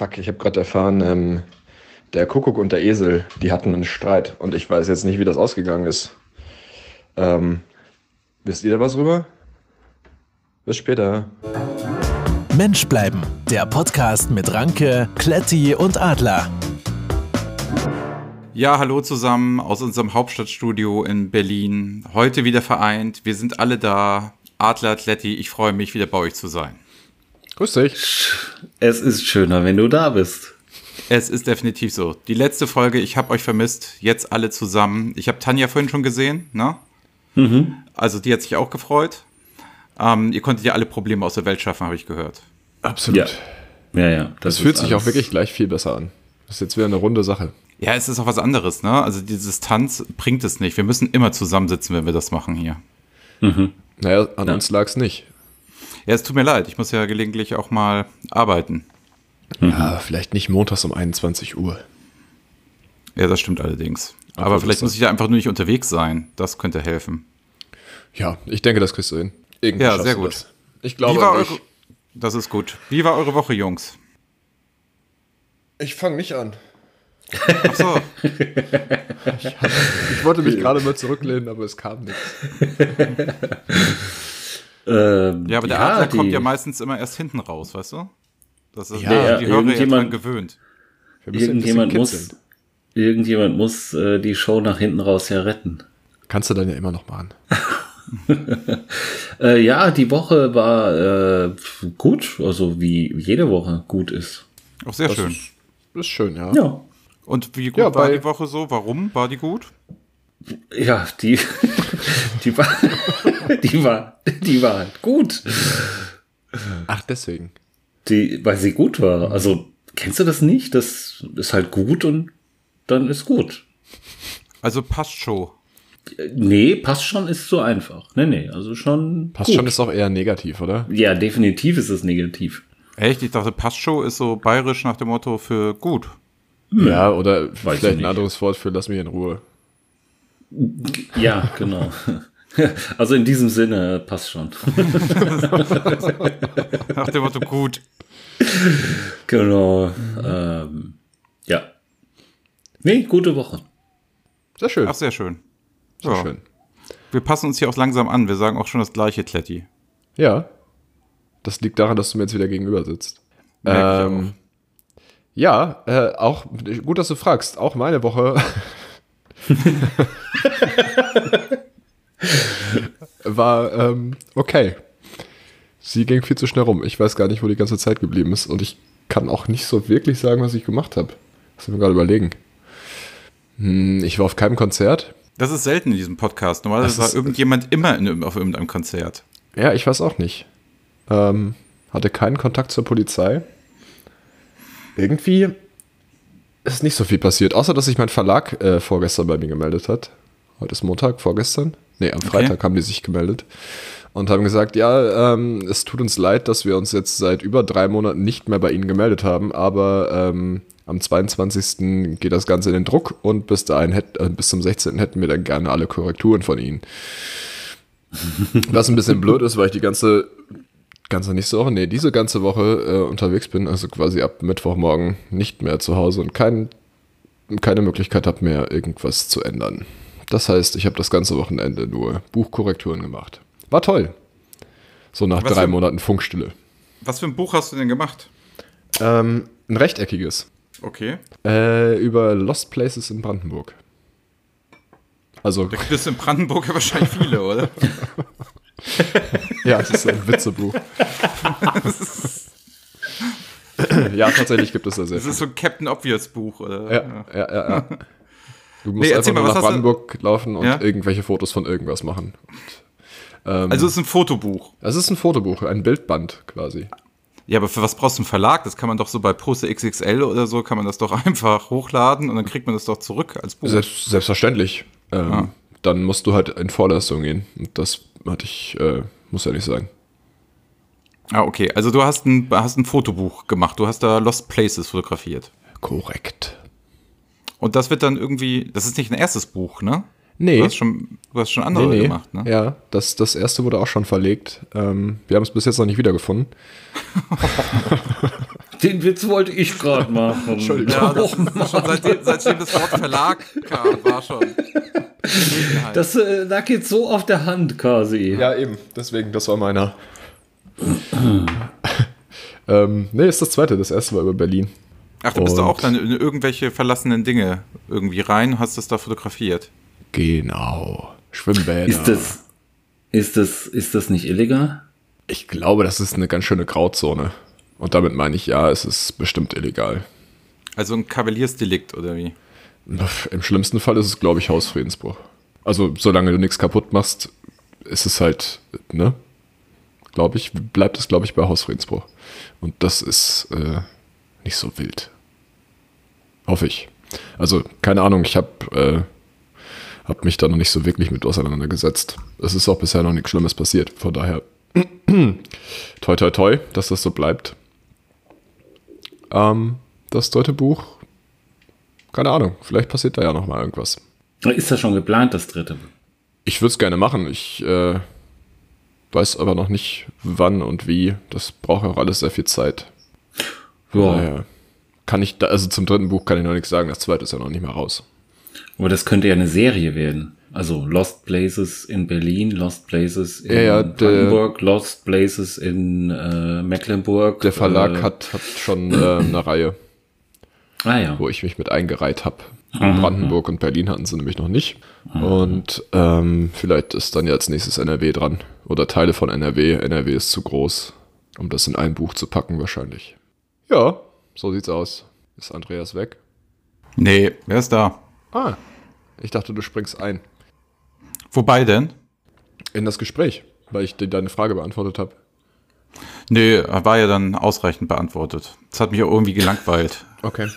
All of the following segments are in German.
Fuck, ich habe gerade erfahren, ähm, der Kuckuck und der Esel, die hatten einen Streit und ich weiß jetzt nicht, wie das ausgegangen ist. Ähm, wisst ihr da was rüber? Bis später. Mensch bleiben, der Podcast mit Ranke, Kletti und Adler. Ja, hallo zusammen aus unserem Hauptstadtstudio in Berlin. Heute wieder vereint. Wir sind alle da. Adler, Kletti, ich freue mich, wieder bei euch zu sein. Grüß dich. Es ist schöner, wenn du da bist. Es ist definitiv so. Die letzte Folge, ich habe euch vermisst, jetzt alle zusammen. Ich habe Tanja vorhin schon gesehen, ne? Mhm. Also die hat sich auch gefreut. Ähm, ihr konntet ja alle Probleme aus der Welt schaffen, habe ich gehört. Absolut. Ja, ja. ja das, das fühlt sich auch wirklich gleich viel besser an. Das ist jetzt wieder eine runde Sache. Ja, es ist auch was anderes, ne? Also die Distanz bringt es nicht. Wir müssen immer zusammensitzen, wenn wir das machen hier. Mhm. Naja, an ja. uns lag es nicht. Ja, es tut mir leid. Ich muss ja gelegentlich auch mal arbeiten. Ja, vielleicht nicht montags um 21 Uhr. Ja, das stimmt allerdings. Aber, Aber vielleicht muss ich ja einfach nur nicht unterwegs sein. Das könnte helfen. Ja, ich denke, das kriegst du hin. Irgendwie ja, sehr gut. Das. Ich glaube, Wie war eure, das ist gut. Wie war eure Woche, Jungs? Ich fange nicht an. Ach so. ich, ich, wollte mich gerade mal zurücklehnen, aber es kam nichts. Ähm, ja, aber der ja, Adler kommt ja meistens immer erst hinten raus, weißt du? Das ist ja, die Hörer ja dran gewöhnt. Irgendjemand muss, irgendjemand muss äh, die Show nach hinten raus ja retten. Kannst du dann ja immer noch machen. äh, ja, die Woche war äh, gut, also wie jede Woche gut ist. Auch sehr das schön. Ist, ist, schön, ja. Ja. Und wie gut ja, war die Woche so? Warum war die gut? Ja, die, die war, die war, die war halt gut. Ach, deswegen. Die, weil sie gut war. Also, kennst du das nicht? Das ist halt gut und dann ist gut. Also passt schon. Nee, passt schon ist so einfach. Nee, nee, also schon. Passt gut. schon ist auch eher negativ, oder? Ja, definitiv ist es negativ. Echt? Ich dachte, passt schon ist so bayerisch nach dem Motto für gut. Ja, oder Weiß vielleicht ein anderes Wort für lass mich in Ruhe. Ja, genau. Also in diesem Sinne passt schon. Nach dem Motto gut. Genau. Ähm, ja. Nee, gute Woche. Sehr schön. Ach, sehr schön. Sehr ja. schön. Wir passen uns hier auch langsam an. Wir sagen auch schon das gleiche, Kletti. Ja. Das liegt daran, dass du mir jetzt wieder gegenüber sitzt. Ähm, ja, äh, auch gut, dass du fragst. Auch meine Woche war ähm, okay. Sie ging viel zu schnell rum. Ich weiß gar nicht, wo die ganze Zeit geblieben ist. Und ich kann auch nicht so wirklich sagen, was ich gemacht habe. Lass mich gerade überlegen. Hm, ich war auf keinem Konzert. Das ist selten in diesem Podcast. Normalerweise war irgendjemand immer in, auf irgendeinem Konzert. Ja, ich weiß auch nicht. Ähm, hatte keinen Kontakt zur Polizei. Irgendwie ist nicht so viel passiert, außer dass sich mein Verlag äh, vorgestern bei mir gemeldet hat. Heute ist Montag, vorgestern. Nee, am Freitag okay. haben die sich gemeldet und haben gesagt, ja, ähm, es tut uns leid, dass wir uns jetzt seit über drei Monaten nicht mehr bei Ihnen gemeldet haben, aber ähm, am 22. geht das Ganze in den Druck und bis dahin hätt, äh, bis zum 16. hätten wir dann gerne alle Korrekturen von Ihnen. Was ein bisschen blöd ist, weil ich die ganze ganze nächste Woche, nee, diese ganze Woche äh, unterwegs bin, also quasi ab Mittwochmorgen nicht mehr zu Hause und kein, keine Möglichkeit habe mehr irgendwas zu ändern. Das heißt, ich habe das ganze Wochenende nur Buchkorrekturen gemacht. War toll. So nach was drei Monaten Funkstille. Was für ein Buch hast du denn gemacht? Ähm, ein rechteckiges. Okay. Äh, über Lost Places in Brandenburg. Also. Da gibt es in Brandenburg ja wahrscheinlich viele, oder? ja, es ist ein Witzebuch. ja, tatsächlich gibt es da sehr. Das ist so ein Captain Obvious Buch, oder? Ja, ja, ja. ja. Du musst nee, einfach mal, nur nach Brandenburg du? laufen und ja? irgendwelche Fotos von irgendwas machen. Und, ähm, also es ist ein Fotobuch. Es ist ein Fotobuch, ein Bildband quasi. Ja, aber für was brauchst du einen Verlag? Das kann man doch so bei Poster XXL oder so, kann man das doch einfach hochladen und dann kriegt man das doch zurück als Buch. Selbst, selbstverständlich. Ähm, ah. Dann musst du halt in Vorleistung gehen. Und das hatte ich, äh, muss ja nicht sein. Ah, okay. Also du hast ein, hast ein Fotobuch gemacht. Du hast da Lost Places fotografiert. Korrekt. Und das wird dann irgendwie, das ist nicht ein erstes Buch, ne? Nee. Du hast schon, du hast schon andere Nee, nee. gemacht, ne? Ja, das, das erste wurde auch schon verlegt. Ähm, wir haben es bis jetzt noch nicht wiedergefunden. Den Witz wollte ich gerade machen. Entschuldigung. Ja, das ist schon seitdem, seitdem das Wort Verlag kam, war schon. Das äh, lag jetzt so auf der Hand quasi. Ja, eben. Deswegen, das war meiner. ähm, nee, ist das zweite. Das erste war über Berlin. Ach, du bist da Und- auch dann in irgendwelche verlassenen Dinge irgendwie rein, hast das da fotografiert. Genau. Schwimmbäder. Ist das, ist das, ist das nicht illegal? Ich glaube, das ist eine ganz schöne Grauzone. Und damit meine ich, ja, es ist bestimmt illegal. Also ein Kavaliersdelikt oder wie? Im schlimmsten Fall ist es, glaube ich, Hausfriedensbruch. Also, solange du nichts kaputt machst, ist es halt, ne? Glaube ich, bleibt es, glaube ich, bei Hausfriedensbruch. Und das ist äh, nicht so wild. Hoffe ich. Also, keine Ahnung, ich habe äh, hab mich da noch nicht so wirklich mit auseinandergesetzt. Es ist auch bisher noch nichts Schlimmes passiert. Von daher, toi, toi, toi, dass das so bleibt. Ähm, das dritte Buch keine Ahnung, vielleicht passiert da ja noch mal irgendwas. Ist das schon geplant, das dritte? Ich würde es gerne machen. Ich äh, weiß aber noch nicht, wann und wie. Das braucht auch alles sehr viel Zeit. Ja. daher kann ich da, also zum dritten Buch kann ich noch nichts sagen. Das zweite ist ja noch nicht mehr raus. Aber das könnte ja eine Serie werden. Also Lost Places in Berlin, Lost Places in Ja, ja, Brandenburg, Lost Places in äh, Mecklenburg. Der Verlag äh, hat, hat schon äh, eine Reihe, Ah ja. wo ich mich mit eingereiht habe. Brandenburg und Berlin hatten sie nämlich noch nicht. Und ähm, vielleicht ist dann ja als nächstes NRW dran. Oder Teile von NRW. NRW ist zu groß, um das in ein Buch zu packen wahrscheinlich. Ja, so sieht's aus. Ist Andreas weg? Nee, wer ist da? Ah, ich dachte, du springst ein Wobei denn? in das Gespräch, weil ich dir deine Frage beantwortet habe. Nee, war ja dann ausreichend beantwortet. Das hat mich auch irgendwie gelangweilt. Okay.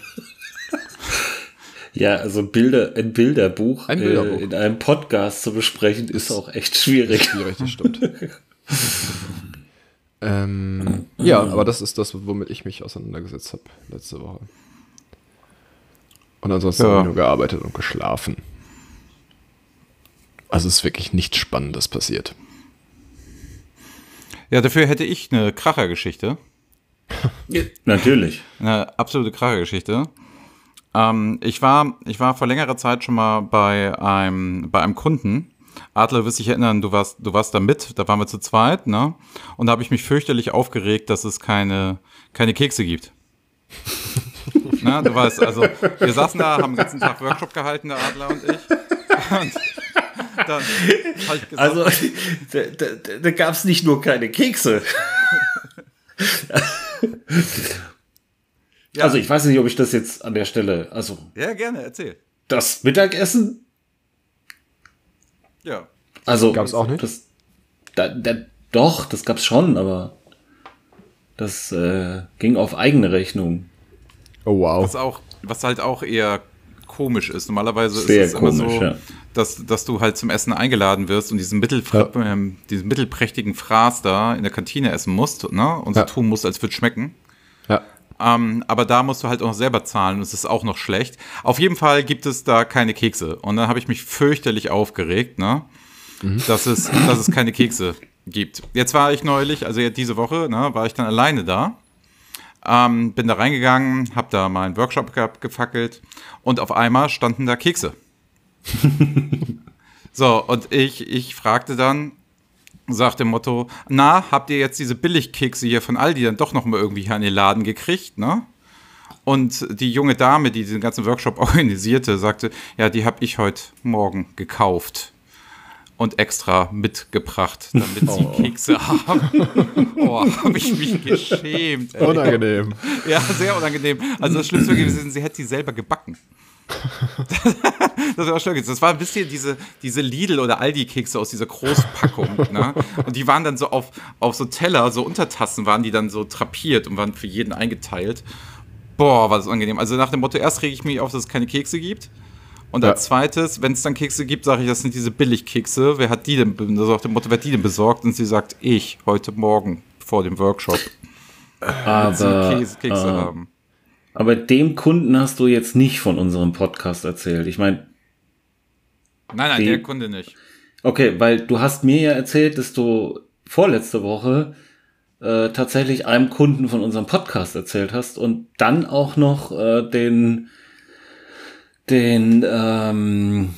Ja, also Bilder, ein Bilderbuch, Ein Bilderbuch. Äh, in einem Podcast zu besprechen, ist auch echt schwierig. Schwierig, das stimmt. ähm, ja, aber das ist das, womit ich mich auseinandergesetzt habe letzte Woche. Und ansonsten Ja. habe ich nur gearbeitet und geschlafen. Also es ist wirklich nichts Spannendes passiert. Ja, dafür hätte ich eine Krachergeschichte. Natürlich. Eine absolute Krachergeschichte. Ähm, ich, war, ich war vor längerer Zeit schon mal bei einem, bei einem Kunden. Adler, du wirst dich erinnern, du warst, du warst da mit, da waren wir zu zweit, ne? Und da habe ich mich fürchterlich aufgeregt, dass es keine, keine Kekse gibt. Na, du weißt, also wir saßen da, haben den ganzen Tag Workshop gehalten, der Adler und ich. Und dann habe ich gesagt, Also, da, da, da gab es nicht nur keine Kekse. ja, Also, ich weiß nicht, ob ich das jetzt an der Stelle, also ja, gerne, erzähl. das Mittagessen, Ja. also. Gab's auch nicht? Das, da, da, doch, das gab's schon, aber das äh, ging auf eigene Rechnung. Oh wow. Was auch, was halt auch eher komisch ist. Normalerweise Sehr ist es immer komisch, so, ja. dass, dass du halt zum Essen eingeladen wirst und diesen, mittelfra ähm, diesen mittelprächtigen Fraß da in der Kantine essen musst, ne? Und so Ja. tun musst, als würde schmecken. Ähm, aber da musst du halt auch noch selber zahlen und es ist auch noch schlecht. Auf jeden Fall gibt es da keine Kekse. Und dann habe ich mich fürchterlich aufgeregt, ne? Dass, es, dass es keine Kekse gibt. Jetzt war ich neulich, also diese Woche, ne, war ich dann alleine da. Ähm, bin da reingegangen, habe da mal einen Workshop gehabt, gefackelt und auf einmal standen da Kekse. so, und ich, ich fragte dann, sagt dem Motto, na, habt ihr jetzt diese Billigkekse hier von Aldi dann doch noch mal irgendwie hier an den Laden gekriegt, ne? Und die junge Dame, die diesen ganzen Workshop organisierte, sagte, ja, die habe ich heute Morgen gekauft und extra mitgebracht, damit sie Kekse haben. Oh, habe ich mich geschämt. Ey. Unangenehm. Ja, sehr unangenehm. Also das Schlimmste gewesen, sie hätte sie selber gebacken. das war schön. Das war ein bisschen diese, diese Lidl- oder Aldi-Kekse aus dieser Großpackung. ne? Und die waren dann so auf, auf so Teller, so Untertassen waren die dann so trapiert und waren für jeden eingeteilt. Boah, war das unangenehm. Also nach dem Motto, erst rege ich mich auf, dass es keine Kekse gibt. Und Ja. als zweites, wenn es dann Kekse gibt, sage ich, das sind diese Billigkekse. Wer hat die denn, also nach dem Motto, wer hat die denn besorgt? Und sie sagt, ich, heute Morgen vor dem Workshop. Sie Aber, Käse, Kekse äh, haben. Aber dem Kunden hast du jetzt nicht von unserem Podcast erzählt. Ich meine, Nein, nein, der Kunde nicht. Okay, weil du hast mir ja erzählt, dass du vorletzte Woche äh, tatsächlich einem Kunden von unserem Podcast erzählt hast und dann auch noch äh, den den ähm,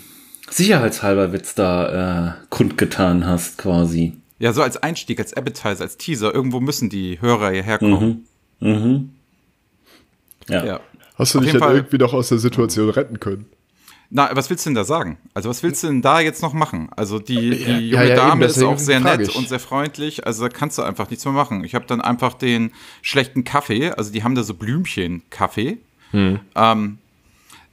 sicherheitshalber Witz da äh, kundgetan hast quasi. Ja, so als Einstieg, als Appetizer, als Teaser. Irgendwo müssen die Hörer hierher kommen. Mhm. Ja. Ja. Hast du Auf dich dann Fall- irgendwie noch aus der Situation retten können? Na, was willst du denn da sagen? Also, was willst du denn da jetzt noch machen? Also, die, die Ja, junge ja, eben, Dame ist deswegen auch sehr frag nett ich. und sehr freundlich. Also, da kannst du einfach nichts mehr machen. Ich habe dann einfach den schlechten Kaffee, also die haben da so Blümchen-Kaffee. Hm. Ähm,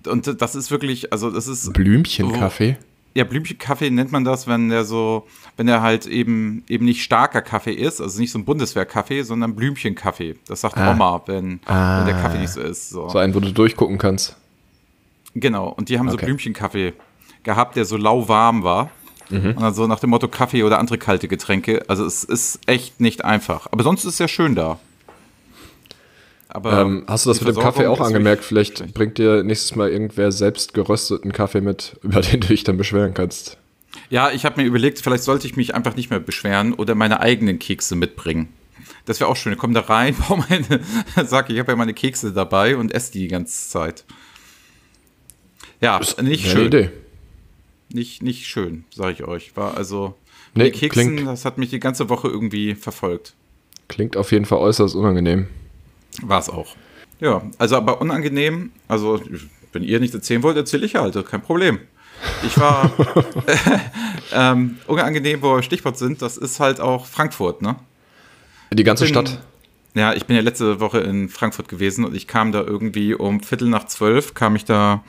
und das ist wirklich, also, das ist. Blümchenkaffee? Ja, Blümchenkaffee nennt man das, wenn der so, wenn der halt eben eben nicht starker Kaffee ist, also nicht so ein Bundeswehrkaffee, sondern Blümchenkaffee. Das sagt Ah. Oma, wenn, Ah. wenn der Kaffee nicht so ist. So. So einen, wo du durchgucken kannst. Genau, und die haben so Okay. Blümchenkaffee gehabt, der so lauwarm war. Mhm. Und dann so nach dem Motto Kaffee oder andere kalte Getränke. Also es ist echt nicht einfach. Aber sonst ist es ja schön da. Aber Ähm, hast du das mit dem Kaffee auch ist angemerkt? Vielleicht schlecht. bringt dir nächstes Mal irgendwer selbst gerösteten Kaffee mit, über den du dich dann beschweren kannst. Ja, ich habe mir überlegt, vielleicht sollte ich mich einfach nicht mehr beschweren oder meine eigenen Kekse mitbringen. Das wäre auch schön. Ich komme da rein, baue meine, sag ich, habe ja meine Kekse dabei und esse die die ganze Zeit. Ja, nicht Wäre eine schön. Idee. Nicht, nicht schön, sage ich euch. War also Nee, die Keksen, klingt- das hat mich die ganze Woche irgendwie verfolgt. Klingt auf jeden Fall äußerst unangenehm. War es auch. Ja, also aber unangenehm, also wenn ihr nicht erzählen wollt, erzähle ich halt, kein Problem. Ich war ähm, unangenehm, wo wir Stichwort sind, das ist halt auch Frankfurt, ne? Die ganze bin- Stadt. Ja, ich bin ja letzte Woche in Frankfurt gewesen und ich kam da irgendwie um Viertel nach zwölf, kam ich da,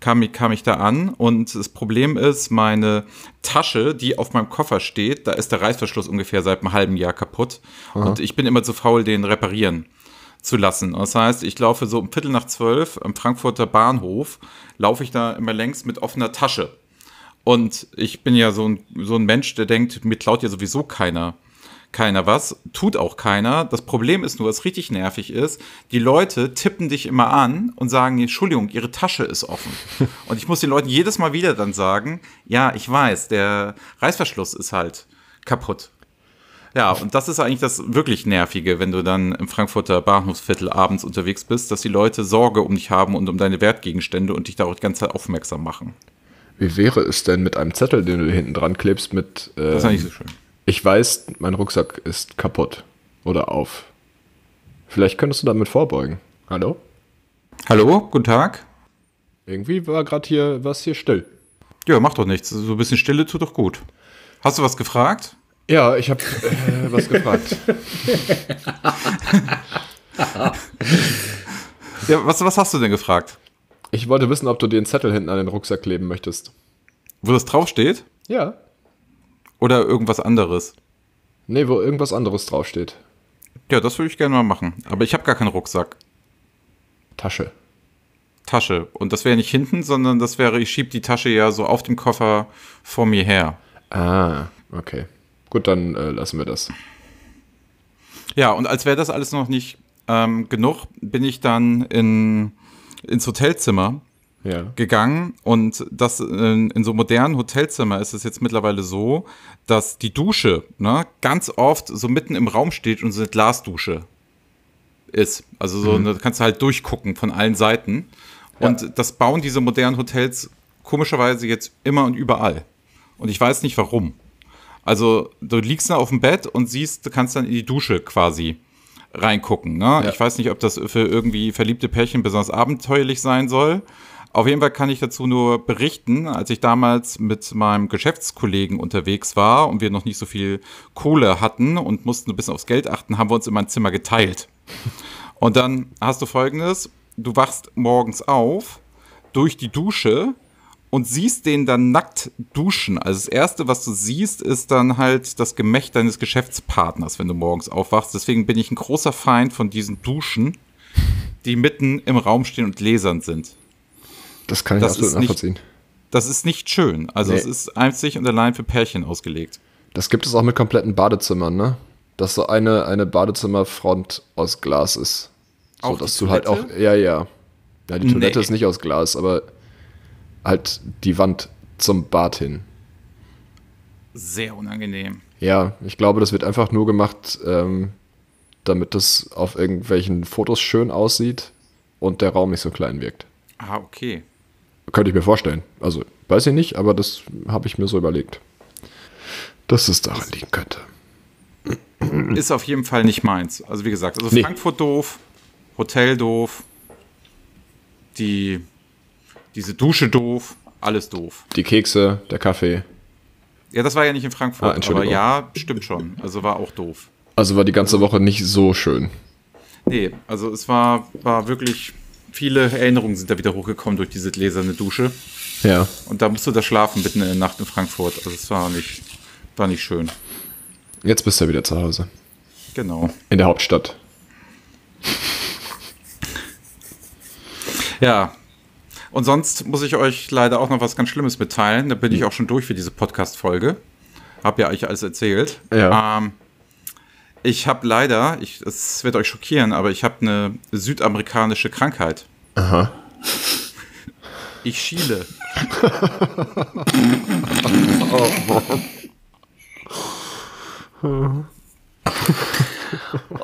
kam, ich- kam ich da an und das Problem ist, meine Tasche, die auf meinem Koffer steht, da ist der Reißverschluss ungefähr seit einem halben Jahr kaputt und ich bin immer zu faul, den reparieren zu lassen. Das heißt, ich laufe so um Viertel nach zwölf am Frankfurter Bahnhof, laufe ich da immer längs mit offener Tasche. Und ich bin ja so ein, so ein Mensch, der denkt, mir klaut ja sowieso keiner, keiner was. Tut auch keiner. Das Problem ist nur, was richtig nervig ist, die Leute tippen dich immer an und sagen, Entschuldigung, ihre Tasche ist offen. und ich muss den Leuten jedes Mal wieder dann sagen, ja, ich weiß, der Reißverschluss ist halt kaputt. Ja, und das ist eigentlich das wirklich Nervige, wenn du dann im Frankfurter Bahnhofsviertel abends unterwegs bist, dass die Leute Sorge um dich haben und um deine Wertgegenstände und dich da auch die ganze Zeit aufmerksam machen. Wie wäre es denn mit einem Zettel, den du hinten dran klebst mit Das ist ähm, nicht so schön. Ich weiß, mein Rucksack ist kaputt oder auf. Vielleicht könntest du damit vorbeugen. Hallo? Hallo, guten Tag. Irgendwie war gerade hier was hier still. Ja, mach doch nichts. So ein bisschen Stille tut doch gut. Hast du was gefragt? Ja, ich habe äh, was gefragt. Ja, was, was hast du denn gefragt? Ich wollte wissen, ob du den Zettel hinten an den Rucksack kleben möchtest. Wo das draufsteht? Ja. Oder irgendwas anderes? Nee, wo irgendwas anderes draufsteht. Ja, das würde ich gerne mal machen. Aber ich habe gar keinen Rucksack. Tasche. Tasche. Und das wäre nicht hinten, sondern das wäre, ich schieb die Tasche ja so auf dem Koffer vor mir her. Ah, okay. Gut, dann äh, lassen wir das. Ja, und als wäre das alles noch nicht ähm, genug, bin ich dann in, ins Hotelzimmer Ja. gegangen und das in, in so modernen Hotelzimmer ist es jetzt mittlerweile so, dass die Dusche ne, ganz oft so mitten im Raum steht und so eine Glasdusche ist. Also so, da kannst du halt durchgucken von allen Seiten. Und das bauen diese modernen Hotels komischerweise jetzt immer und überall. Und ich weiß nicht warum. Also du liegst da auf dem Bett und siehst, du kannst dann in die Dusche quasi reingucken. Ne? Ja. Ich weiß nicht, ob das für irgendwie verliebte Pärchen besonders abenteuerlich sein soll. Auf jeden Fall kann ich dazu nur berichten, als ich damals mit meinem Geschäftskollegen unterwegs war und wir noch nicht so viel Kohle hatten und mussten ein bisschen aufs Geld achten, haben wir uns immer ein Zimmer geteilt. Und dann hast du folgendes, du wachst morgens auf durch die Dusche und siehst den dann nackt duschen. Also das Erste, was du siehst, ist dann halt das Gemächt deines Geschäftspartners, wenn du morgens aufwachst. Deswegen bin ich ein großer Feind von diesen Duschen, die mitten im Raum stehen und gläsern sind. Das kann ich Das absolut nicht- nachvollziehen. Das ist nicht schön. Also Nee. es ist einzig und allein für Pärchen ausgelegt. Das gibt es auch mit kompletten Badezimmern, ne? Dass so eine, eine Badezimmerfront aus Glas ist. So, Auch dass du halt auch. Toilette? Ja, ja. Ja, die Toilette Nee. ist nicht aus Glas, aber halt die Wand zum Bad hin. Sehr unangenehm. Ja, ich glaube, das wird einfach nur gemacht, ähm, damit das auf irgendwelchen Fotos schön aussieht und der Raum nicht so klein wirkt. Ah, okay. Könnte ich mir vorstellen. Also, weiß ich nicht, aber das habe ich mir so überlegt. Dass es daran liegen könnte. Ist auf jeden Fall nicht meins. Also wie gesagt, also Nee. Frankfurt doof, Hotel doof, die, diese Dusche doof, alles doof. Die Kekse, der Kaffee. Ja, das war ja nicht in Ah, Frankfurt, aber Entschuldigung. ja, stimmt schon. Also war auch doof. Also war die ganze Woche nicht so schön. Nee, also es war, war wirklich, viele Erinnerungen sind da wieder hochgekommen durch diese gläserne Dusche. Ja. Und da musst du da schlafen mitten in der Nacht in Frankfurt. Also es war nicht, war nicht schön. Jetzt bist du wieder zu Hause. Genau. In der Hauptstadt. Ja. Und sonst muss ich euch leider auch noch was ganz Schlimmes mitteilen. Da bin ich auch schon durch für diese Podcast-Folge. Hab ja euch alles erzählt. Ja. Ähm, ich habe leider, ich, es wird euch schockieren, aber ich habe eine südamerikanische Krankheit. Aha. Ich schiele.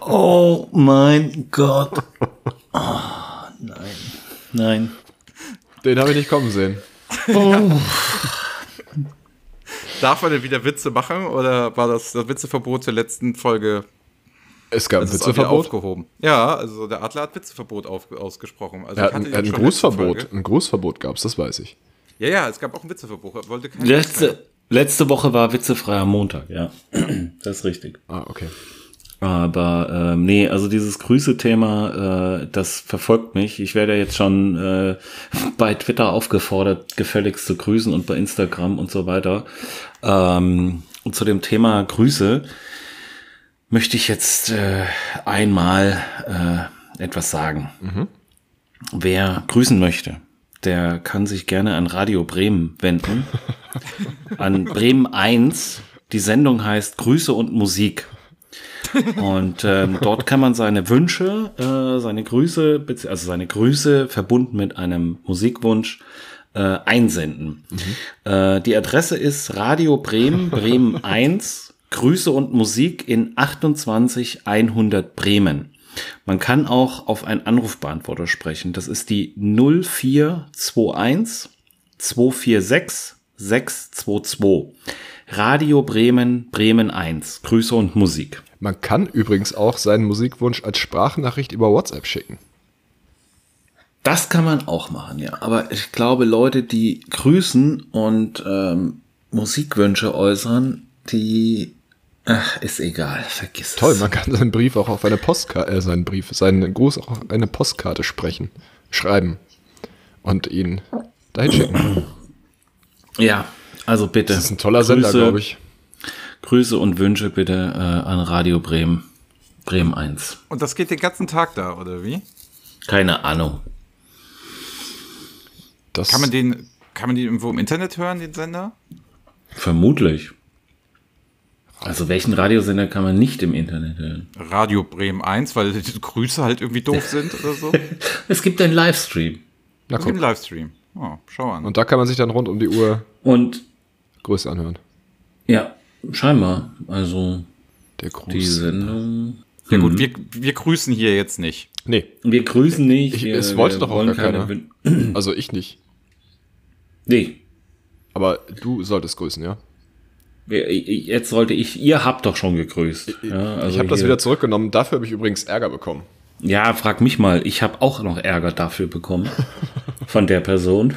Oh mein Gott. Oh, nein. Nein. Den habe ich nicht kommen sehen. Darf man denn wieder Witze machen oder war das das Witzeverbot der letzten Folge Es gab ein auch wieder Witzeverbot. aufgehoben? Ja, also der Adler hat Witzeverbot auf, ausgesprochen. Also Er ich hat ein, ein Grußverbot. Ein Grußverbot gab es, das weiß ich. Ja, ja, es gab auch ein Witzeverbot. Er wollte Letzte, letzte Woche war witzefreier Montag, ja. Das ist richtig. Ah, okay. Aber ähm, nee, also dieses Grüße-Thema, äh, das verfolgt mich. Ich werde jetzt schon äh, bei Twitter aufgefordert, gefälligst zu grüßen und bei Instagram und so weiter. Ähm, und zu dem Thema Grüße möchte ich jetzt äh, einmal äh, etwas sagen. Wer grüßen möchte, der kann sich gerne an Radio Bremen wenden. an Bremen 1. Die Sendung heißt Grüße und Musik. Und ähm, dort kann man seine Wünsche, äh, seine Grüße, also seine Grüße verbunden mit einem Musikwunsch äh, einsenden. Äh, die Adresse ist Radio Bremen, Bremen 1, Grüße und Musik in 28 100 Bremen. Man kann auch auf einen Anrufbeantworter sprechen. Das ist die 0421 246 622. Radio Bremen, Bremen 1. Grüße und Musik. Man kann übrigens auch seinen Musikwunsch als Sprachnachricht über WhatsApp schicken. Das kann man auch machen, ja. Aber ich glaube, Leute, die grüßen und ähm, Musikwünsche äußern, die ach, ist egal, vergiss Toll, es. man kann seinen Brief auch auf eine Postkarte, äh, seinen Brief, seinen Gruß auch auf eine Postkarte sprechen, schreiben und ihn dahin schicken. Ja, also bitte. Das ist ein toller Sender, Grüße- glaube ich. Grüße und Wünsche bitte äh, an Radio Bremen, Bremen 1. Und das geht den ganzen Tag da, oder wie? Keine Ahnung. Das, Kann man den, kann man den irgendwo im Internet hören, den Sender? Vermutlich. Also welchen Radiosender kann man nicht im Internet hören? Radio Bremen 1, weil die Grüße halt irgendwie doof sind oder so. Es gibt einen Livestream. na Das gibt einen Livestream. Oh, schau an. Und da kann man sich dann rund um die Uhr Und Grüße anhören. ja, scheinbar. Also Der Gruß. die Sendung. ja gut, wir, wir grüßen hier jetzt nicht. Nee, Wir grüßen nicht. Ich- wir, es wollte wir doch auch wollen gar keine keiner. Also ich nicht. Nee. Aber du solltest grüßen, ja? Wir- Jetzt sollte ich, ihr habt doch schon gegrüßt. Ja, also ich habe das wieder zurückgenommen. Dafür habe ich übrigens Ärger bekommen. Ja, frag mich mal. Ich habe auch noch Ärger dafür bekommen. von der Person.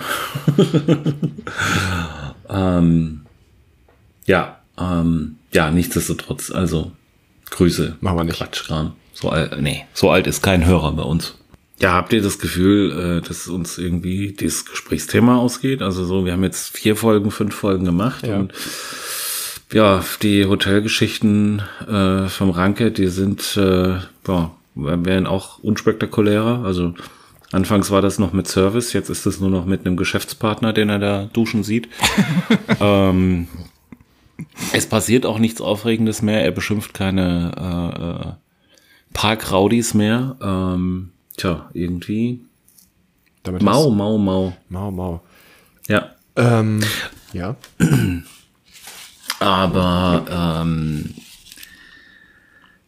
ähm, ja, ähm, ja, nichtsdestotrotz. Also, Grüße. Machen wir nicht. Quatschkram. So alt, nee, so alt ist kein Hörer bei uns. Ja, habt ihr das Gefühl, äh, dass uns irgendwie dieses Gesprächsthema ausgeht? Also so, wir haben jetzt vier Folgen, fünf Folgen gemacht Ja. und ja, die Hotelgeschichten äh, vom Ranke, die sind, äh, ja, werden auch unspektakulärer. Also anfangs war das noch mit Service, jetzt ist es nur noch mit einem Geschäftspartner, den er da duschen sieht. ähm, es passiert auch nichts Aufregendes mehr. Er beschimpft keine äh, äh, Parkraudis mehr. Ähm, tja, irgendwie Damit mau, mau, mau. Mau, mau. Ja. Ähm, Ja. Aber ähm,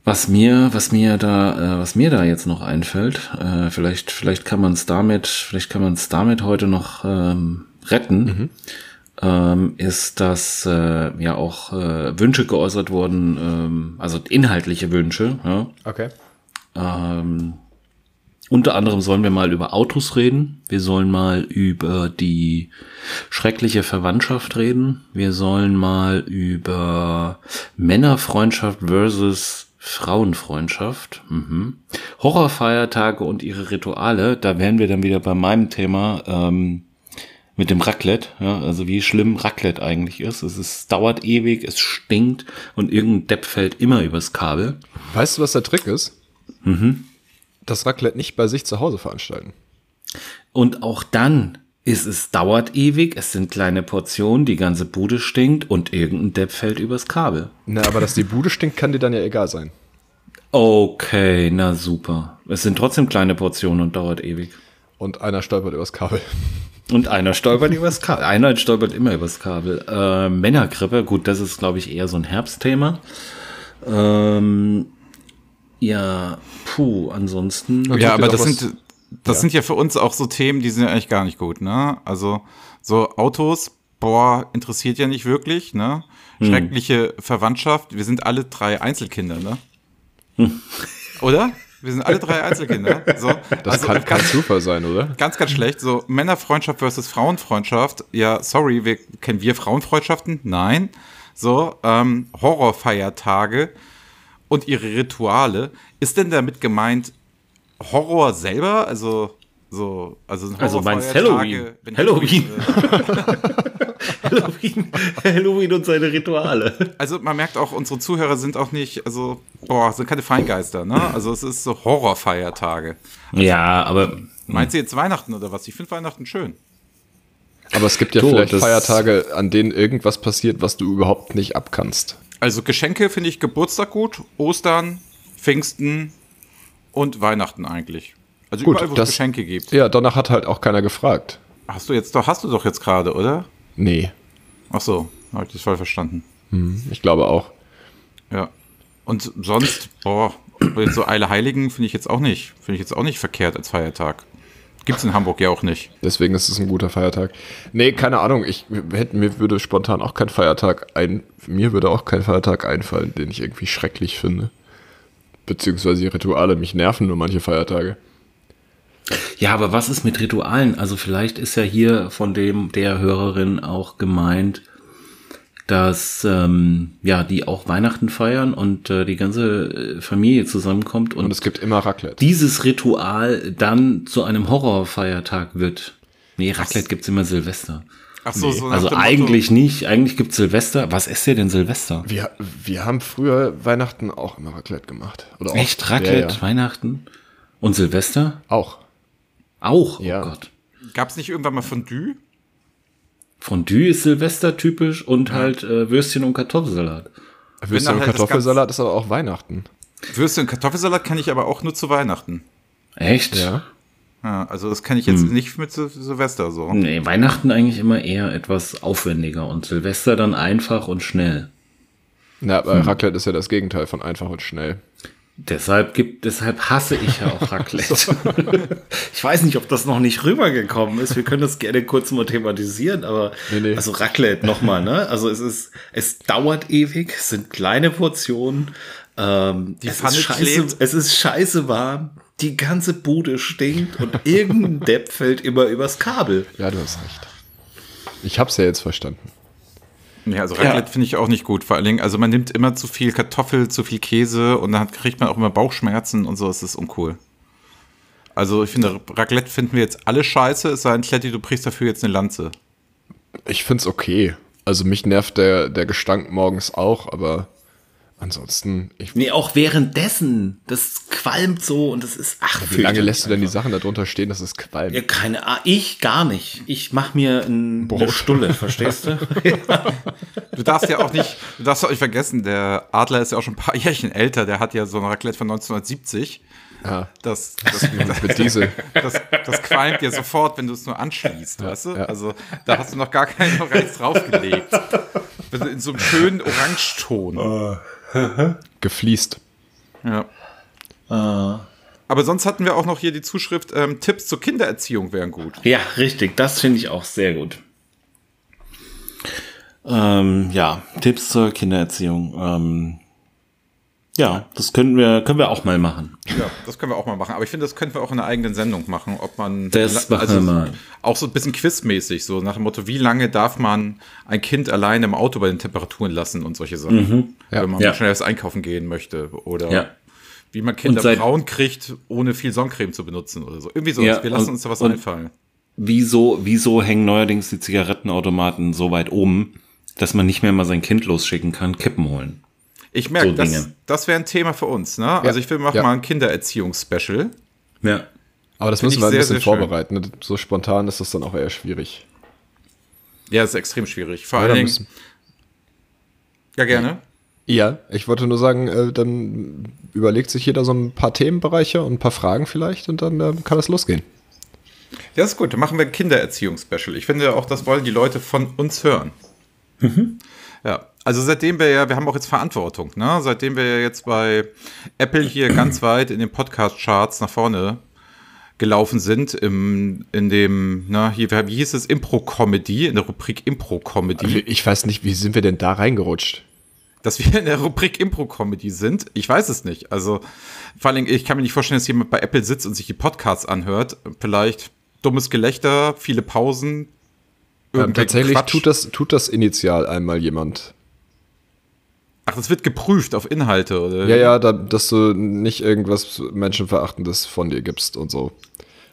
was mir, was mir da, äh, was mir da jetzt noch einfällt, äh, vielleicht, vielleicht kann man es damit, vielleicht kann man es damit heute noch ähm, retten, mhm. ähm, ist, dass äh, ja auch äh, Wünsche geäußert wurden, ähm, also inhaltliche Wünsche. Ja? Okay. Ähm, unter anderem sollen wir mal über Autos reden. Wir sollen mal über die schreckliche Verwandtschaft reden. Wir sollen mal über Männerfreundschaft versus Frauenfreundschaft. Mhm. Horrorfeiertage und ihre Rituale. Da wären wir dann wieder bei meinem Thema ähm, mit dem Raclette. Ja, also wie schlimm Raclette eigentlich ist. Es ist, dauert ewig, es stinkt und irgendein Depp fällt immer übers Kabel. Weißt du, was der Trick ist? Mhm das Raclette nicht bei sich zu Hause veranstalten. Und auch dann ist es dauert ewig, es sind kleine Portionen, die ganze Bude stinkt und irgendein Depp fällt übers Kabel. Na, aber dass die Bude stinkt, kann dir dann ja egal sein. Okay, na super. Es sind trotzdem kleine Portionen und dauert ewig. Und einer stolpert übers Kabel. Und einer stolpert übers Kabel. Einer stolpert immer übers Kabel. Äh, Männergrippe, gut, das ist, glaube ich, eher so ein Herbstthema. Ähm, ja, puh, ansonsten. Ja, aber das sind, das ja. sind ja für uns auch so Themen, die sind ja eigentlich gar nicht gut, ne? Also, so Autos, boah, interessiert ja nicht wirklich, ne? Hm. Schreckliche hm. Verwandtschaft, wir sind alle drei Einzelkinder, ne? Hm. Oder? Wir sind alle drei Einzelkinder. So, das also, kann kein Zufall sein, oder? Ganz, ganz schlecht. So Männerfreundschaft versus Frauenfreundschaft. Ja, sorry, wir, kennen wir Frauenfreundschaften? Nein. So, ähm, Horrorfeiertage und ihre Rituale. Ist denn damit gemeint Horror selber? Also so, also, also meinst Halloween? Halloween. Halloween. Halloween und seine Rituale. Also man merkt auch, unsere Zuhörer sind auch nicht, also, boah, sind keine Feingeister, ne? Also es ist so Horrorfeiertage. Also, ja, aber. Meinst du jetzt Weihnachten oder was? Ich finde Weihnachten schön. Aber es gibt ja so, vielleicht Feiertage, an denen irgendwas passiert, was du überhaupt nicht abkannst. Also Geschenke finde ich Geburtstag gut, Ostern, Pfingsten und Weihnachten eigentlich. Also gut, überall, wo das, es Geschenke gibt. Ja, danach hat halt auch keiner gefragt. Hast du jetzt doch, hast du doch jetzt gerade, oder? Nee. Ach so, habe ich das voll verstanden. Hm, ich glaube auch. Ja. Und sonst, boah, jetzt so Eile Heiligen finde ich jetzt auch nicht, finde ich jetzt auch nicht verkehrt als Feiertag. Gibt es in Hamburg ja auch nicht. Deswegen ist es ein guter Feiertag. Nee, keine Ahnung. Ich hätte, mir würde spontan auch kein Feiertag ein, mir würde auch kein Feiertag einfallen, den ich irgendwie schrecklich finde. Beziehungsweise die Rituale mich nerven nur manche Feiertage. Ja, aber was ist mit Ritualen? Also vielleicht ist ja hier von dem der Hörerin auch gemeint, dass ähm, ja die auch Weihnachten feiern und äh, die ganze äh, Familie zusammenkommt und, und es gibt immer Raclette. Dieses Ritual dann zu einem Horrorfeiertag wird. Nee, Raclette gibt's immer Silvester. Ach so, nee. so also eigentlich Motto. nicht. Eigentlich gibt's Silvester. Was ist ihr denn Silvester? Wir, wir haben früher Weihnachten auch immer Raclette gemacht. Oder Echt Raclette, ja, ja. Weihnachten und Silvester? Auch. Auch? Oh ja. Oh Gott. Gab's nicht irgendwann mal Fondue? Fondue ist Silvester typisch und ja. halt äh, Würstchen und Kartoffelsalat. Würstchen und halt Kartoffelsalat ist aber auch Weihnachten. Würstchen und Kartoffelsalat kann ich aber auch nur zu Weihnachten. Echt? Ja. Ja, also das kann ich jetzt hm. nicht mit Silvester so. Nee, Weihnachten eigentlich immer eher etwas aufwendiger und Silvester dann einfach und schnell. Ja, aber hm. Raclette ist ja das Gegenteil von einfach und schnell. Deshalb gibt, deshalb hasse ich ja auch Raclette. ich weiß nicht, ob das noch nicht rübergekommen ist. Wir können das gerne kurz mal thematisieren, aber nee, nee. also Raclette nochmal, ne? Also es ist, es dauert ewig, es sind kleine Portionen. Ähm, Die es, ist scheiße, es ist scheiße warm. Die ganze Bude stinkt und irgendein Depp fällt immer übers Kabel. Ja, du hast recht. Ich hab's ja jetzt verstanden. Ja, also Raclette ja. finde ich auch nicht gut. Vor allen Dingen, also man nimmt immer zu viel Kartoffel, zu viel Käse und dann kriegt man auch immer Bauchschmerzen und so. Das ist uncool. Also ich finde, Raclette finden wir jetzt alle scheiße, es sei denn, Kletti, du brichst dafür jetzt eine Lanze. Ich finde es okay. Also mich nervt der, der Gestank morgens auch, aber Ansonsten. Ich nee, auch währenddessen. Das qualmt so und das ist. Ach, Wie lange lässt du denn die Sachen darunter stehen, dass es qualmt? Ja, keine Ahnung. Ich gar nicht. Ich mach mir ein, eine Stulle, verstehst du? du darfst ja auch nicht, du darfst auch nicht vergessen, der Adler ist ja auch schon ein paar Jährchen älter. Der hat ja so ein Raclette von 1970. Ah. Das, das, das, Mit Diesel. das, das qualmt dir sofort, wenn du es nur anschließt, weißt du? ja. Also da hast du noch gar keinen Reiz draufgelegt. In so einem schönen Orangeton. Gefliest. Ja. Äh, Aber sonst hatten wir auch noch hier die Zuschrift, ähm, Tipps zur Kindererziehung wären gut. ja, richtig. Das finde ich auch sehr gut. Ähm, ja, Tipps zur Kindererziehung. Ähm, ja, das können wir, können wir auch mal machen. Ja, das können wir auch mal machen. Aber ich finde, das könnten wir auch in einer eigenen Sendung machen, ob man Das machen wir mal. auch so ein bisschen quizmäßig, so nach dem Motto, wie lange darf man ein Kind alleine im Auto bei den Temperaturen lassen und solche Sachen, Ja. wenn man Mhm. Ja. schnell was einkaufen gehen möchte oder Ja. wie man Kinder braun kriegt, ohne viel Sonnencreme zu benutzen oder so. Irgendwie so. Ja, wir lassen und- uns da was einfallen. Wieso, wieso hängen neuerdings die Zigarettenautomaten so weit oben, dass man nicht mehr mal sein Kind losschicken kann, Kippen holen? Ich merke, so das, das wäre ein Thema für uns. Ne? Also ich will machen ja. mal ein Kindererziehungs-Special. Ja. Aber das müssen wir ein sehr, bisschen sehr schön. vorbereiten. ne? So spontan ist das dann auch eher schwierig. Ja, das ist extrem schwierig. Vor Ja, allen Dingen. Ja, gerne. Ja, ich wollte nur sagen, äh, dann überlegt sich jeder so ein paar Themenbereiche und ein paar Fragen vielleicht und dann äh, kann das losgehen. Ja, ist gut. Dann machen wir ein Kindererziehungs-Special. Ich finde auch, das wollen die Leute von uns hören. Ja, also seitdem wir ja, wir haben auch jetzt Verantwortung, ne? Seitdem wir ja jetzt bei Apple hier ganz weit in den Podcast-Charts nach vorne gelaufen sind, im, in dem, na, hier, wie hieß es, Impro-Comedy, in der Rubrik Impro-Comedy. Also Ich weiß nicht, wie sind wir denn da reingerutscht? dass wir in der Rubrik Impro-Comedy sind. Ich weiß es nicht. Also vor allem, ich kann mir nicht vorstellen, dass jemand bei Apple sitzt und sich die Podcasts anhört. Vielleicht dummes Gelächter, viele Pausen. Ähm, tatsächlich Quatsch. tut das, tut das initial einmal jemand. Ach, das wird geprüft auf Inhalte, oder? Ja, ja, da, dass du nicht irgendwas Menschenverachtendes von dir gibst und so.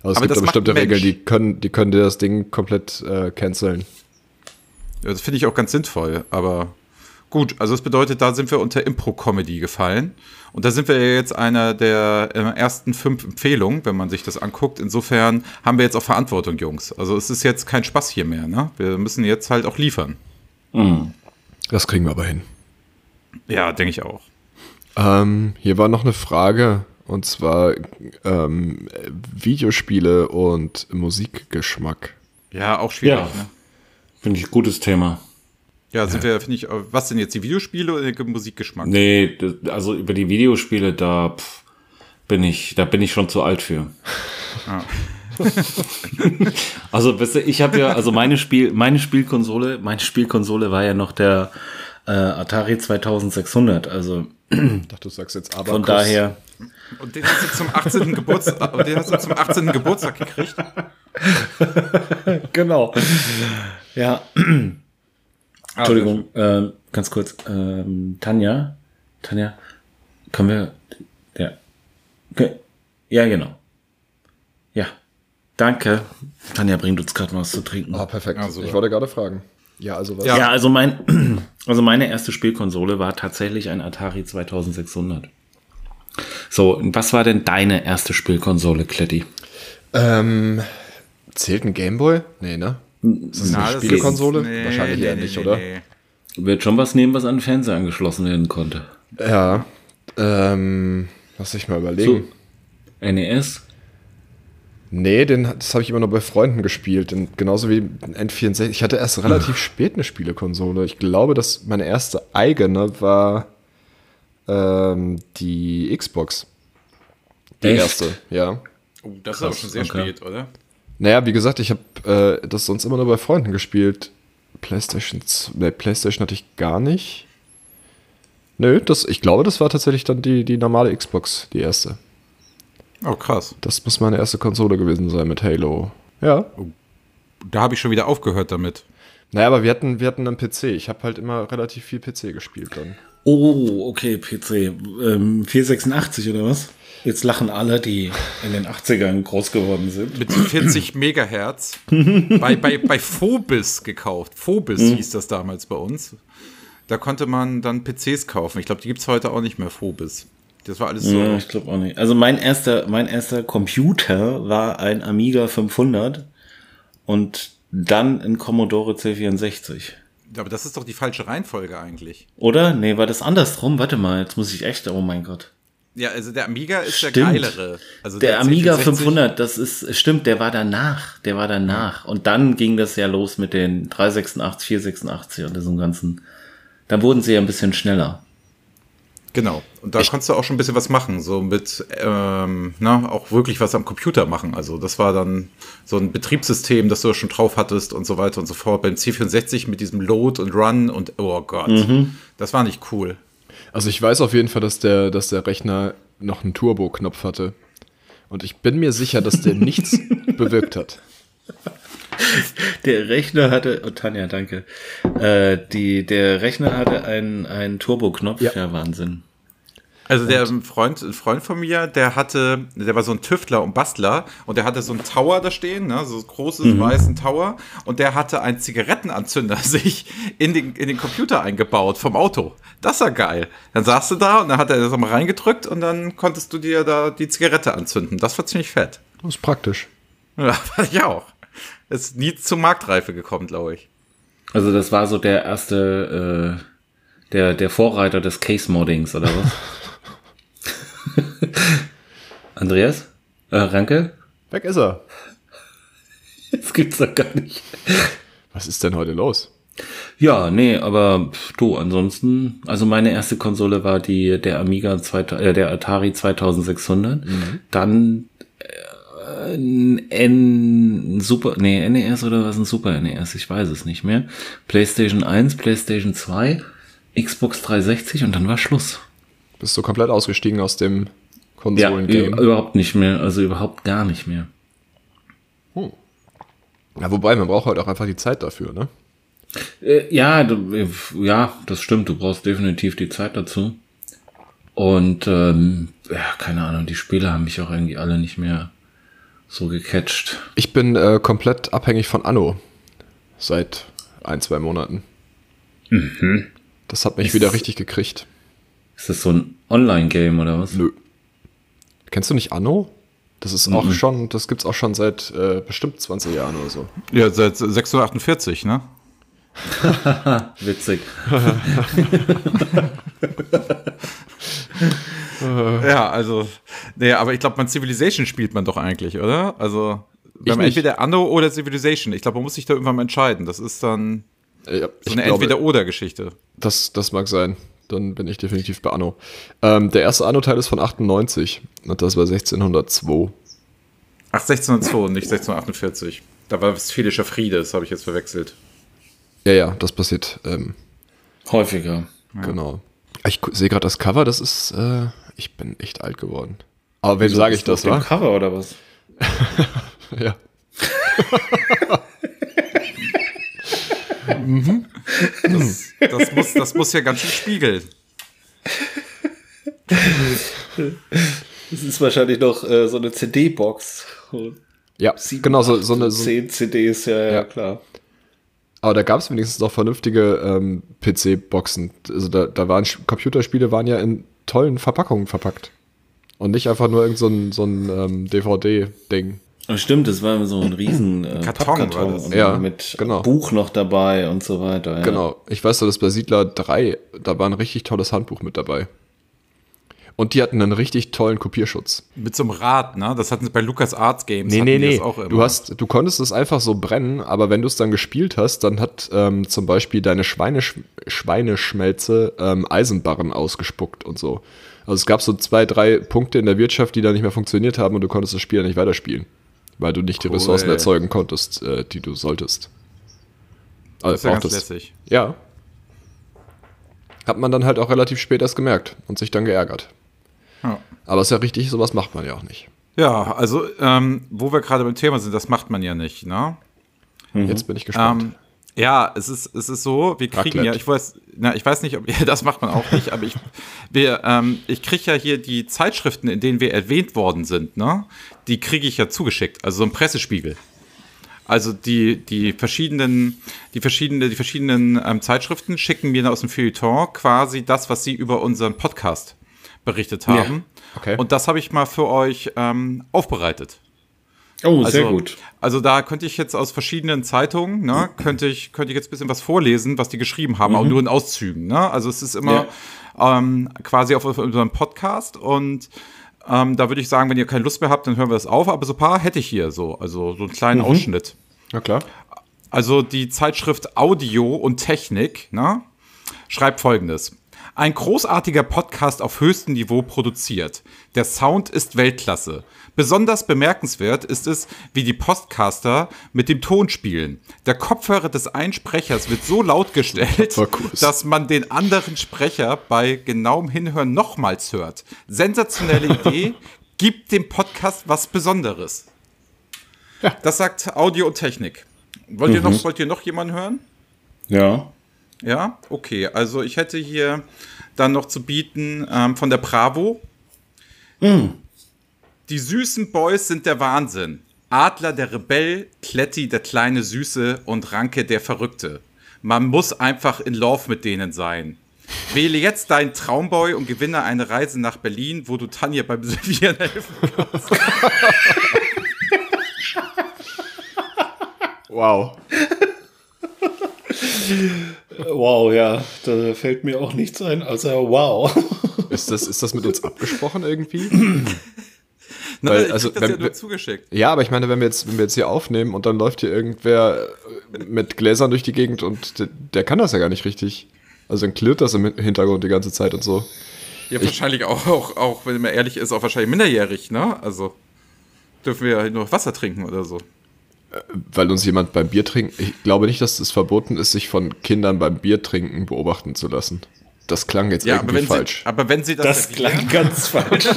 Also es Aber gibt das da bestimmte. Regeln, die können, die können dir das Ding komplett äh, canceln. Ja, Das finde ich auch ganz sinnvoll, aber gut, also das bedeutet, da sind wir unter Impro-Comedy gefallen. Und da sind wir ja jetzt einer der äh, ersten fünf Empfehlungen, wenn man sich das anguckt. Insofern haben wir jetzt auch Verantwortung, Jungs. Also es ist jetzt kein Spaß hier mehr, ne? Wir müssen jetzt halt auch liefern. Das kriegen wir aber hin. Ja, denke ich auch. Ähm, hier war noch eine Frage und zwar ähm, Videospiele und Musikgeschmack. Ja, auch schwierig, Ja. ne? Finde ich gutes Thema. Ja, sind wir, finde ich, was sind jetzt die Videospiele oder der Musikgeschmack? Nee, also über die Videospiele, da pff, bin ich, da bin ich schon zu alt für. also, weißt du, ich habe ja, also meine Spiel, meine Spielkonsole, meine Spielkonsole war ja noch der äh, Atari 2600. Also Ich dachte, du sagst jetzt aber. von daher, Und den hast du zum 18. Geburtstag, und den hast du zum 18. Geburtstag gekriegt? genau. Ja. Entschuldigung, ähm, ganz kurz. Ähm, Tanja, Tanja, können wir, ja, okay. ja, genau. Ja, danke. Tanja bringt uns gerade was zu trinken. Ah, perfekt. Ah, super. ich wollte gerade fragen. Ja, also was? Ja. Ja, also mein, also meine erste Spielkonsole war tatsächlich ein Atari 2600. So, und was war denn deine erste Spielkonsole, Kletti? Ähm, zählt ein Gameboy? Nee, ne? Ist das Na, eine ist- nee, Wahrscheinlich nee, eher nicht, nee, oder? Wird schon was nehmen, was an den Fernseher angeschlossen werden konnte. Ja. Ähm, lass ich mal überlegen. NES? Nee, den, das habe ich immer nur bei Freunden gespielt. Den, genauso wie ein N64. Ich hatte erst relativ spät eine Spielekonsole. Ich glaube, dass meine erste eigene war ähm, die Xbox. Die Echt? erste, ja. Oh, das ist aber schon sehr okay. spät, oder? Naja, wie gesagt, ich habe äh, das sonst immer nur bei Freunden gespielt. PlayStation, nee, PlayStation hatte ich gar nicht. Nö, das, ich glaube, das war tatsächlich dann die, die normale Xbox, die erste. Oh, krass. Das muss meine erste Konsole gewesen sein mit Halo. Ja. Da habe ich schon wieder aufgehört damit. Naja, aber wir hatten, wir hatten einen PC. Ich habe halt immer relativ viel PC gespielt dann. Oh, okay, PC. Ähm, 486 oder was? Jetzt lachen alle, die in den 80ern groß geworden sind. Mit 40 Megahertz. bei, bei, bei Phobis gekauft. Phobis hieß das damals bei uns. Da konnte man dann PCs kaufen. Ich glaube, die gibt es heute auch nicht mehr, Phobis. Das war alles so. Ja, ich glaube auch nicht. Also mein erster, mein erster Computer war ein Amiga 500 und dann ein Commodore C64. Aber das ist doch die falsche Reihenfolge eigentlich. Oder? Nee, war das andersrum? Warte mal, jetzt muss ich echt, oh mein Gott. Ja, also der Amiga ist Stimmt. der geilere. Also Der, Amiga C64 500, das ist, stimmt, der war danach, der war danach. Und dann ging das ja los mit den 386, 486 und diesem ganzen. Dann wurden sie ja ein bisschen schneller. Genau. Und da konntest du auch schon ein bisschen was machen, so mit, ähm, na, auch wirklich was am Computer machen. Also das war dann so ein Betriebssystem, das du schon drauf hattest und so weiter und so fort. Beim C64 mit diesem Load und Run und oh Gott, das war nicht cool. Also ich weiß auf jeden Fall, dass der, dass der Rechner noch einen Turbo-Knopf hatte. Und ich bin mir sicher, dass der nichts bewirkt hat. Der Rechner hatte, oh Tanja, danke. Äh, die, der Rechner hatte einen, einen Turbo-Knopf, Ja. ja. Wahnsinn. Also der Freund, ein Freund von mir, der hatte, der war so ein Tüftler und Bastler und der hatte so einen Tower da stehen, ne, so einen großen weißen Tower und der hatte einen Zigarettenanzünder sich in den, in den Computer eingebaut vom Auto. Das war geil. Dann saß du da und dann hat er das mal reingedrückt und dann konntest du dir da die Zigarette anzünden. Das war ziemlich fett. Das ist praktisch. Ja, fand ich auch. Ist nie zur Marktreife gekommen, glaube ich. Also das war so der erste, äh, der, der Vorreiter des Case-Moddings, oder was? Andreas? Äh, Ranke? Weg ist er. Das gibt's doch gar nicht. Was ist denn heute los? Ja, nee, aber pff, du, ansonsten, also meine erste Konsole war die, der Amiga, 2000, äh, der Atari 2600. Dann äh, ein N, Super, nee, NES oder was, ein Super NES, ich weiß es nicht mehr. PlayStation 1, PlayStation 2, Xbox 360 und dann war Schluss. Bist du komplett ausgestiegen aus dem Ja, Konsolen-Game? ü- überhaupt nicht mehr, also überhaupt gar nicht mehr. Ja, wobei, man braucht halt auch einfach die Zeit dafür, ne? Äh, ja, du, äh, ja, das stimmt. Du brauchst definitiv die Zeit dazu. Und ähm, ja, keine Ahnung, die Spiele haben mich auch irgendwie alle nicht mehr so gecatcht. Ich bin äh, komplett abhängig von Anno. Seit ein, zwei Monaten. Das hat mich Ist- wieder richtig gekriegt. Ist das so ein Online-Game oder was? Nö. Kennst du nicht Anno? Das ist auch schon, das gibt's auch schon seit äh, bestimmt 20 Jahren oder so. Ja, seit 648, ne? Witzig. Ja, also, nee, aber ich glaube, man Civilization spielt man doch eigentlich, oder? Also, haben nicht. entweder Anno oder Civilization. Ich glaube, man muss sich da irgendwann mal entscheiden. Das ist dann ja, so eine Entweder-Oder-Geschichte. das, das mag sein. Dann bin ich definitiv bei Anno. Ähm, der erste Anno-Teil ist von 98 und das war 1602. Ach, 1602, nicht 1648. Da war Westfälischer Friede, das habe ich jetzt verwechselt. Ja, ja, das passiert. Ähm, Häufiger. Genau. Ich gu- sehe gerade das Cover, das ist, äh, ich bin echt alt geworden. Aber wem sage ich das, wa? Cover oder was? Ja. Das muss, das muss ja ganz schön spiegeln. Das ist wahrscheinlich noch äh, so eine CD-Box. Ja, genau, so, so eine. So, Zehn CDs, ja, ja, Ja. klar. aber da gab es wenigstens noch vernünftige ähm, PC-Boxen. Also da, da waren Computerspiele waren ja in tollen Verpackungen verpackt. Und nicht einfach nur irgend so ein, so ein ähm, DVD-Ding. Stimmt, das war so ein riesen äh, Karton war Pappkarton das. Ja, mit genau. Buch noch dabei und so weiter. Ja. Genau. Ich weiß noch, dass bei Siedler 3, da war ein richtig tolles Handbuch mit dabei. Und die hatten einen richtig tollen Kopierschutz. Mit so einem Rad, ne? Das hatten sie bei Lucas Arts Games. Nee, nee, nee. Das auch immer. Du, hast, du konntest es einfach so brennen, aber wenn du es dann gespielt hast, dann hat ähm, zum Beispiel deine Schweinesch Schweineschmelze ähm, Eisenbarren ausgespuckt und so. Also es gab so zwei, drei Punkte in der Wirtschaft, die da nicht mehr funktioniert haben und du konntest das Spiel nicht weiterspielen. Weil du nicht die Cool. Ressourcen erzeugen konntest, äh, die du solltest. Also das ist ja ganz lässig. Ja. Hat man dann halt auch relativ spät erst gemerkt und sich dann geärgert. Ja. Aber ist ja richtig, sowas macht man ja auch nicht. Ja, also, ähm, wo wir gerade beim Thema sind, das macht man ja nicht, ne? Jetzt bin ich gespannt. Ähm, ja, es ist, es ist so, wir kriegen Raclette. ja, ich weiß, na, ich weiß nicht, ob das macht man auch nicht, aber ich, wir, ähm, ich kriege ja hier die Zeitschriften, in denen wir erwähnt worden sind, ne? Die kriege ich ja zugeschickt, also so ein Pressespiegel. Also die, die verschiedenen, die verschiedene, die verschiedenen ähm, Zeitschriften schicken mir aus dem Feuilleton quasi das, was sie über unseren Podcast berichtet haben. okay. Und das habe ich mal für euch ähm, aufbereitet. Oh, Also, sehr gut. Also da könnte ich jetzt aus verschiedenen Zeitungen, ne, könnte ich, könnte ich jetzt ein bisschen was vorlesen, was die geschrieben haben, aber nur in Auszügen. Ne? Also es ist immer ähm, quasi auf, unserem Podcast und ähm, da würde ich sagen, wenn ihr keine Lust mehr habt, dann hören wir das auf. Aber so ein paar hätte ich hier so, also so einen kleinen Ausschnitt. Ja, klar. Also die Zeitschrift Audio und Technik ne, schreibt folgendes. Ein großartiger Podcast auf höchstem Niveau produziert. Der Sound ist Weltklasse. Besonders bemerkenswert ist es, wie die Podcaster mit dem Ton spielen. Der Kopfhörer des einen Sprechers wird so laut gestellt, dass man den anderen Sprecher bei genauem Hinhören nochmals hört. Sensationelle Idee, gibt dem Podcast was Besonderes. Das sagt Audio und Technik. Wollt ihr, noch, wollt ihr noch jemanden hören? Ja. Ja, okay. Also ich hätte hier dann noch zu bieten ähm, von der Bravo. Die süßen Boys sind der Wahnsinn. Adler der Rebell, Kletti der kleine Süße und Ranke der Verrückte. Man muss einfach in Love mit denen sein. Wähle jetzt deinen Traumboy und gewinne eine Reise nach Berlin, wo du Tanja beim Servieren helfen kannst. Wow. Wow, ja, da fällt mir auch nichts ein, außer wow. Ist das, ist das mit uns abgesprochen irgendwie? Na, Weil, ich also, ja wenn- nur zugeschickt. Ja, aber ich meine, wenn wir jetzt, wenn wir jetzt hier aufnehmen und dann läuft hier irgendwer äh, mit Gläsern durch die Gegend und der, der kann das ja gar nicht richtig. Also dann klirrt das im Hintergrund die ganze Zeit und so. Ja, wahrscheinlich auch, auch, auch, wenn man ehrlich ist, auch wahrscheinlich minderjährig, ne? Also dürfen wir ja nur Wasser trinken oder so. Weil uns jemand beim Bier trinken. Ich glaube nicht, dass es verboten ist, sich von Kindern beim Bier trinken beobachten zu lassen. Das klang jetzt Ja, aber irgendwie wenn, falsch. Sie, aber wenn sie das, Das klang ganz falsch.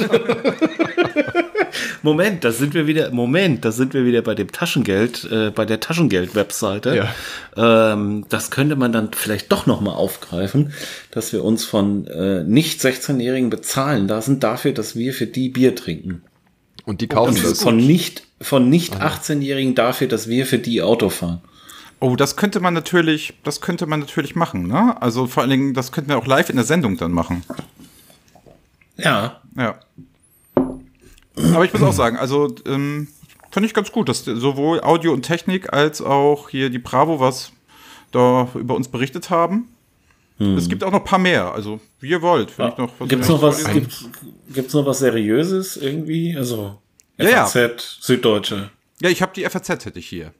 Moment, da sind wir wieder. Moment, da sind wir wieder bei dem Taschengeld, äh, bei der Taschengeld-Webseite. Ähm, das könnte man dann vielleicht doch noch mal aufgreifen, dass wir uns von äh, nicht 16-Jährigen bezahlen lassen dafür, dass wir für die Bier trinken. Und die kaufen Und das. von nicht von nicht 18-Jährigen dafür, dass wir für die Auto fahren. Oh, das könnte man natürlich, das könnte man natürlich machen, ne? Also vor allen Dingen, das könnten wir auch live in der Sendung dann machen. Ja. Ja. Aber ich muss auch sagen, also ähm, fand ich ganz gut, dass sowohl Audio und Technik als auch hier die Bravo was da über uns berichtet haben. Es gibt auch noch ein paar mehr, also wie ihr wollt. Wenn ich noch Gibt's noch was? Gibt's, gibt's noch was Seriöses irgendwie? Also Ja, ja. FAZ, Süddeutsche. Ja, ich habe die FAZ hätte ich hier.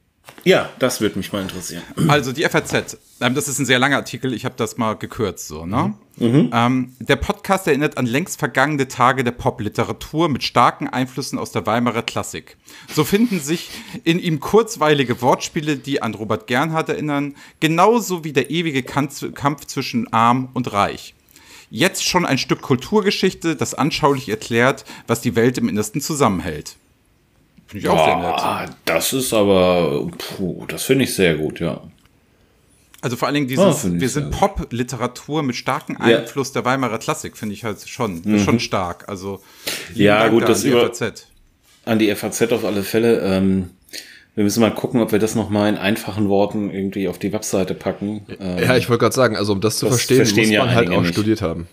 Ja, das würde mich mal interessieren. Also die FAZ, ähm, das ist ein sehr langer Artikel, ich habe das mal gekürzt so, ne? Ähm, der Podcast erinnert an längst vergangene Tage der Popliteratur mit starken Einflüssen aus der Weimarer Klassik. So finden sich in ihm kurzweilige Wortspiele, die an Robert Gernhardt erinnern, genauso wie der ewige Kampf zwischen Arm und Reich. Jetzt schon ein Stück Kulturgeschichte, das anschaulich erklärt, was die Welt im Innersten zusammenhält. Finde ich auch sehr nett. Ah, das ist aber, puh, das finde ich sehr gut, ja. Also vor allen Dingen dieses, ich wir sind. Pop-Literatur mit starkem Einfluss der Weimarer Klassik, finde ich halt schon, schon stark. Also Mhm. Ja, Dank gut, da das an die über- FAZ. An die FAZ auf alle Fälle. Ähm, wir müssen mal gucken, ob wir das noch mal in einfachen Worten irgendwie auf die Webseite packen. Ähm, Ja, ich wollte gerade sagen, also um das zu Das verstehen, verstehen muss ja man halt einige auch nicht. studiert haben.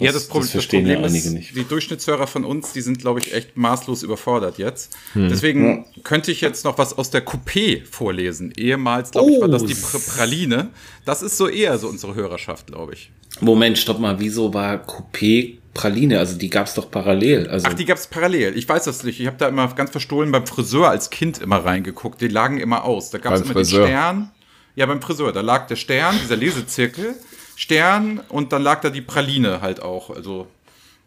ja, das- das, Pro das das, ja Problem einige ist, nicht. die Durchschnittshörer von uns, die sind, glaube ich, echt maßlos überfordert jetzt. Hm. Deswegen könnte ich jetzt noch was aus der Coupé vorlesen. Ehemals, glaube ich, war das Oh, die Pr Praline. Das ist so eher so unsere Hörerschaft, glaube ich. Moment, stopp mal, wieso war Coupé Praline? Also die gab's doch parallel. Also Ach, die gab es parallel. Ich weiß das nicht. Ich habe da immer ganz verstohlen beim Friseur als Kind immer reingeguckt. Die lagen immer aus. Da gab es immer Friseur? den Stern. Ja, beim Friseur. Da lag der Stern, dieser Lesezirkel, Stern und dann lag da die Praline halt auch. Also,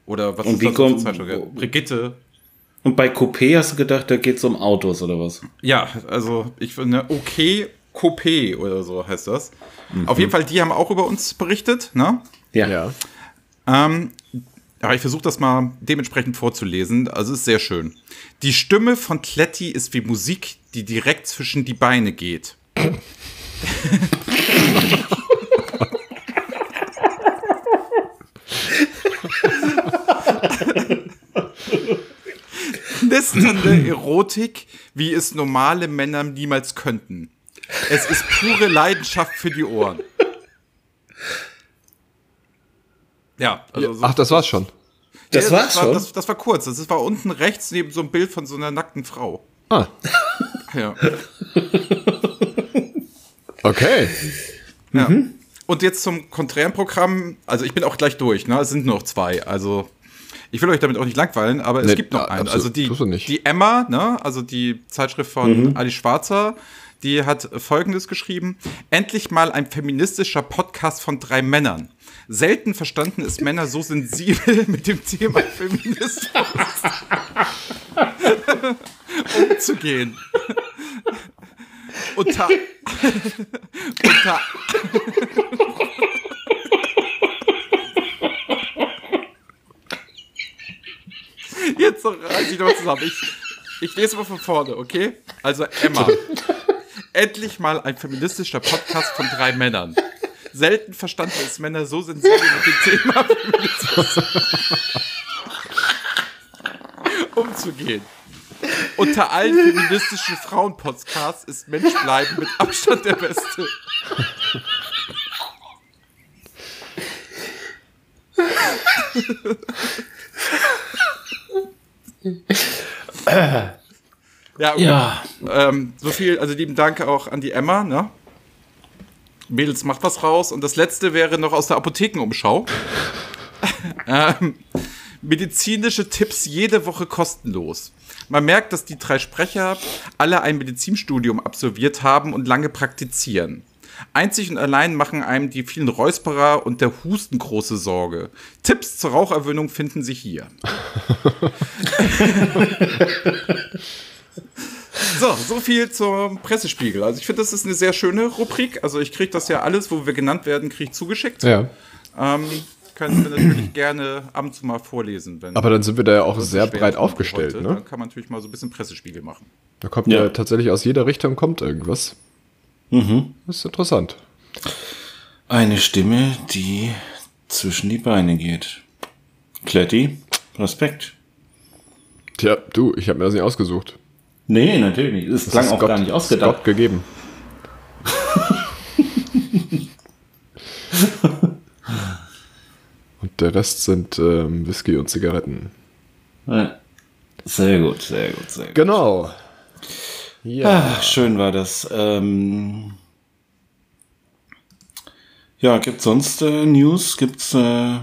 oder was Und ist wie das kommt-? Ja, Brigitte. Und bei Coupé hast du gedacht, da geht's um Autos oder was? Ja, also ich finde, okay, Coupé oder so heißt das. Mhm. Auf jeden Fall, die haben auch über uns berichtet, ne? Ja. Ähm, aber ich versuche das mal dementsprechend vorzulesen. Also ist sehr schön. Die Stimme von Kletti ist wie Musik, die direkt zwischen die Beine geht. Knisternde Erotik, wie es normale Männer niemals könnten. Es ist pure Leidenschaft für die Ohren. Ja, also so Ach, das war's schon. Das ja, war's war, schon? Das, das war kurz. Das war unten rechts neben so einem Bild von so einer nackten Frau. Ah, Ja. okay. ja. Und jetzt zum konträren Programm. Also ich bin auch gleich durch, ne? Es sind nur noch zwei. Also ich will euch damit auch nicht langweilen, aber es Nee, gibt noch ja, einen. Also die, die Emma, ne? Also die Zeitschrift von Ali Schwarzer, die hat folgendes geschrieben: Endlich mal ein feministischer Podcast von drei Männern. Selten verstanden ist Männer so sensibel mit dem Thema Feminismus umzugehen. Unter, unter Jetzt reiß ich noch zusammen. Ich, ich lese mal von vorne, okay? Also Emma. Endlich mal ein feministischer Podcast von drei Männern. Selten verstanden ist Männer so sensibel mit dem Thema umzugehen. Unter allen feministischen Frauenpodcasts ist Menschbleiben mit Abstand der beste. Ja, okay. Ja. Ähm, so viel, also lieben Dank auch an die Emma, ne? Mädels macht was raus. Und das letzte wäre noch aus der Apothekenumschau. ähm, medizinische Tipps jede Woche kostenlos. Man merkt, dass die drei Sprecher alle ein Medizinstudium absolviert haben und lange praktizieren. Einzig und allein machen einem die vielen Räusperer und der Husten große Sorge. Tipps zur Raucherwöhnung finden Sie hier. So, so viel zum Pressespiegel. Also ich finde, das ist eine sehr schöne Rubrik. Also ich kriege das ja alles, wo wir genannt werden, kriege ich zugeschickt. Ja. Ähm, können wir natürlich gerne ab und zu mal vorlesen. Wenn Aber dann sind wir da ja auch sehr breit aufgestellt, heute, ne? Dann kann man natürlich mal so ein bisschen Pressespiegel machen. Da kommt Ja. ja tatsächlich aus jeder Richtung kommt irgendwas. Mhm. Das ist interessant. Eine Stimme, die zwischen die Beine geht. Kletti, Respekt. Tja, du, ich habe mir das nicht ausgesucht. Nee, natürlich nicht. Es Das klang ist auch Gott- gar nicht ausgedacht. Gott gegeben. und der Rest sind ähm, Whisky und Zigaretten. Ja. Sehr gut, sehr gut, sehr gut. Genau. Ja. Ah, schön war das. Ähm, ja, gibt's sonst äh, News? Gibt's äh,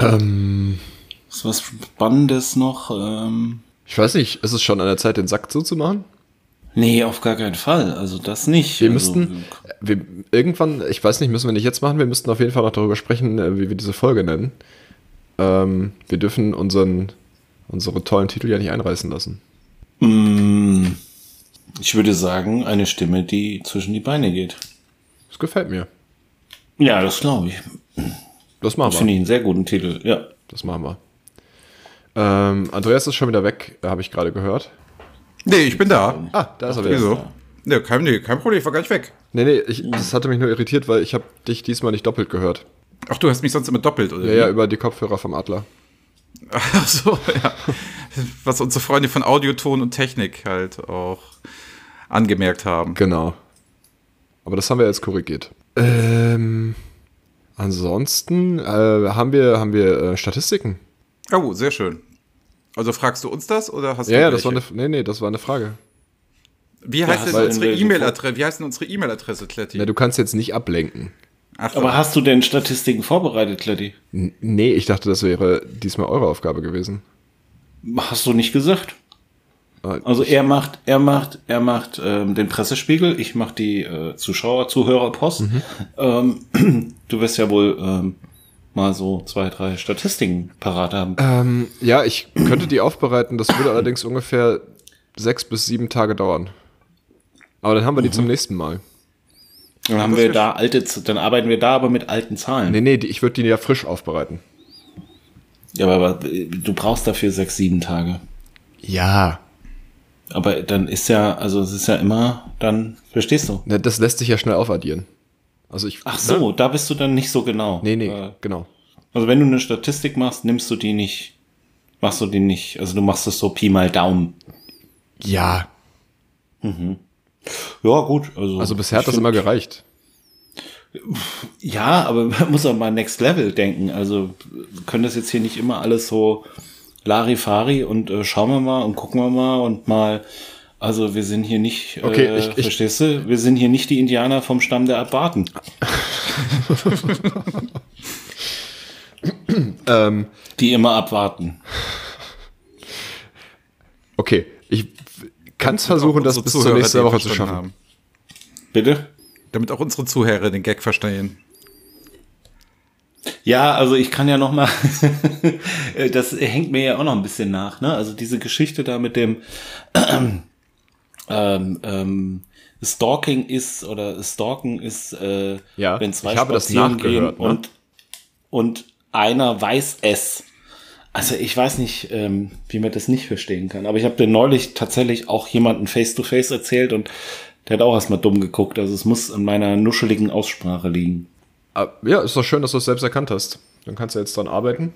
Ähm, ist was Spannendes noch? Ähm, ich weiß nicht, ist es schon an der Zeit, den Sack zuzumachen? nee, auf gar keinen Fall. Also das nicht. Wir also, müssten, wir, irgendwann, ich weiß nicht, müssen wir nicht jetzt machen, wir müssten auf jeden Fall noch darüber sprechen, äh, wie wir diese Folge nennen. Ähm, wir dürfen unseren, unsere tollen Titel ja nicht einreißen lassen. Mm, ich würde sagen, eine Stimme, die zwischen die Beine geht. Das gefällt mir. Ja, das glaube ich. Das machen Das wir. finde ich einen sehr guten Titel. Ja. Das machen wir. Ähm, Andreas ist schon wieder weg, habe ich gerade gehört. Nee, ich bin da. Ah, da ist er wieder. Wieso? Nee, kein, nee, kein Problem, ich war gar nicht weg. Nee, nee, ich, das hatte mich nur irritiert, weil ich habe dich diesmal nicht doppelt gehört. Ach, du hast mich sonst immer doppelt, oder? Ja, wie? ja, über die Kopfhörer vom Adler. Ach so, ja. Was unsere Freunde von Audioton und Technik halt auch angemerkt haben. Genau. Aber das haben wir jetzt korrigiert. Ähm, ansonsten äh, haben wir, haben wir äh, Statistiken. Oh, sehr schön. Also fragst du uns das oder hast Ja, du ja, das war eine, nee, nee, das war eine Frage. Wie heißt Ja, denn unsere E-Mail-Adresse? Wie heißt denn unsere E-Mail-Adresse, Kletti? Na, du kannst jetzt nicht ablenken. Ach. Aber hast du denn Statistiken vorbereitet, Kletti? N nee, ich dachte, das wäre diesmal eure Aufgabe gewesen. Hast du nicht gesagt? Äh, Also er macht, er macht, er macht ähm, den Pressespiegel, ich mache die äh, Zuschauer, Zuhörerpost. Mhm. Ähm, du wirst ja wohl ähm, mal so zwei, drei Statistiken parat haben. Ähm, ja, ich könnte die aufbereiten, das würde allerdings ungefähr sechs bis sieben Tage dauern. Aber dann haben wir die zum nächsten Mal. Dann haben wir da alte, dann arbeiten wir da aber mit alten Zahlen. Nee, nee, die, ich würde die ja frisch aufbereiten. Ja, aber, aber du brauchst dafür sechs, sieben Tage. Ja. Aber dann ist ja, also es ist ja immer, dann verstehst du. Ne, das lässt sich ja schnell aufaddieren. Also ich. Ach so, da bist du dann nicht so genau. Nee, nee, Äh, genau. Also wenn du eine Statistik machst, nimmst du die nicht, machst du die nicht, also du machst es so Pi mal Daumen. Ja. Ja, gut. Also, Also bisher hat das immer gereicht. Ja, aber man muss auch mal Next Level denken. Also können das jetzt hier nicht immer alles so Larifari und äh, schauen wir mal und gucken wir mal und mal Also wir sind hier nicht, Okay, äh, ich- ich- verstehst du? Wir sind hier nicht die Indianer vom Stamm der Abaten. Ähm, Die immer abwarten. okay, ich kann es versuchen, das bis zur nächsten Woche zu schaffen. haben. Bitte? Damit auch unsere Zuhörer den Gag verstehen. Ja, also ich kann ja noch mal, das hängt mir ja auch noch ein bisschen nach, ne? Also diese Geschichte da mit dem ähm, ähm, Stalking ist oder Stalken ist, äh, Ja, wenn zwei ich habe das nachgehört, gehen ne? und und einer weiß es. Also ich weiß nicht, ähm, wie man das nicht verstehen kann. Aber ich habe dir neulich tatsächlich auch jemanden face to face erzählt und der hat auch erstmal dumm geguckt. Also es muss an meiner nuscheligen Aussprache liegen. Ah, Ja, ist doch schön, dass du es selbst erkannt hast. Dann kannst du jetzt dran arbeiten.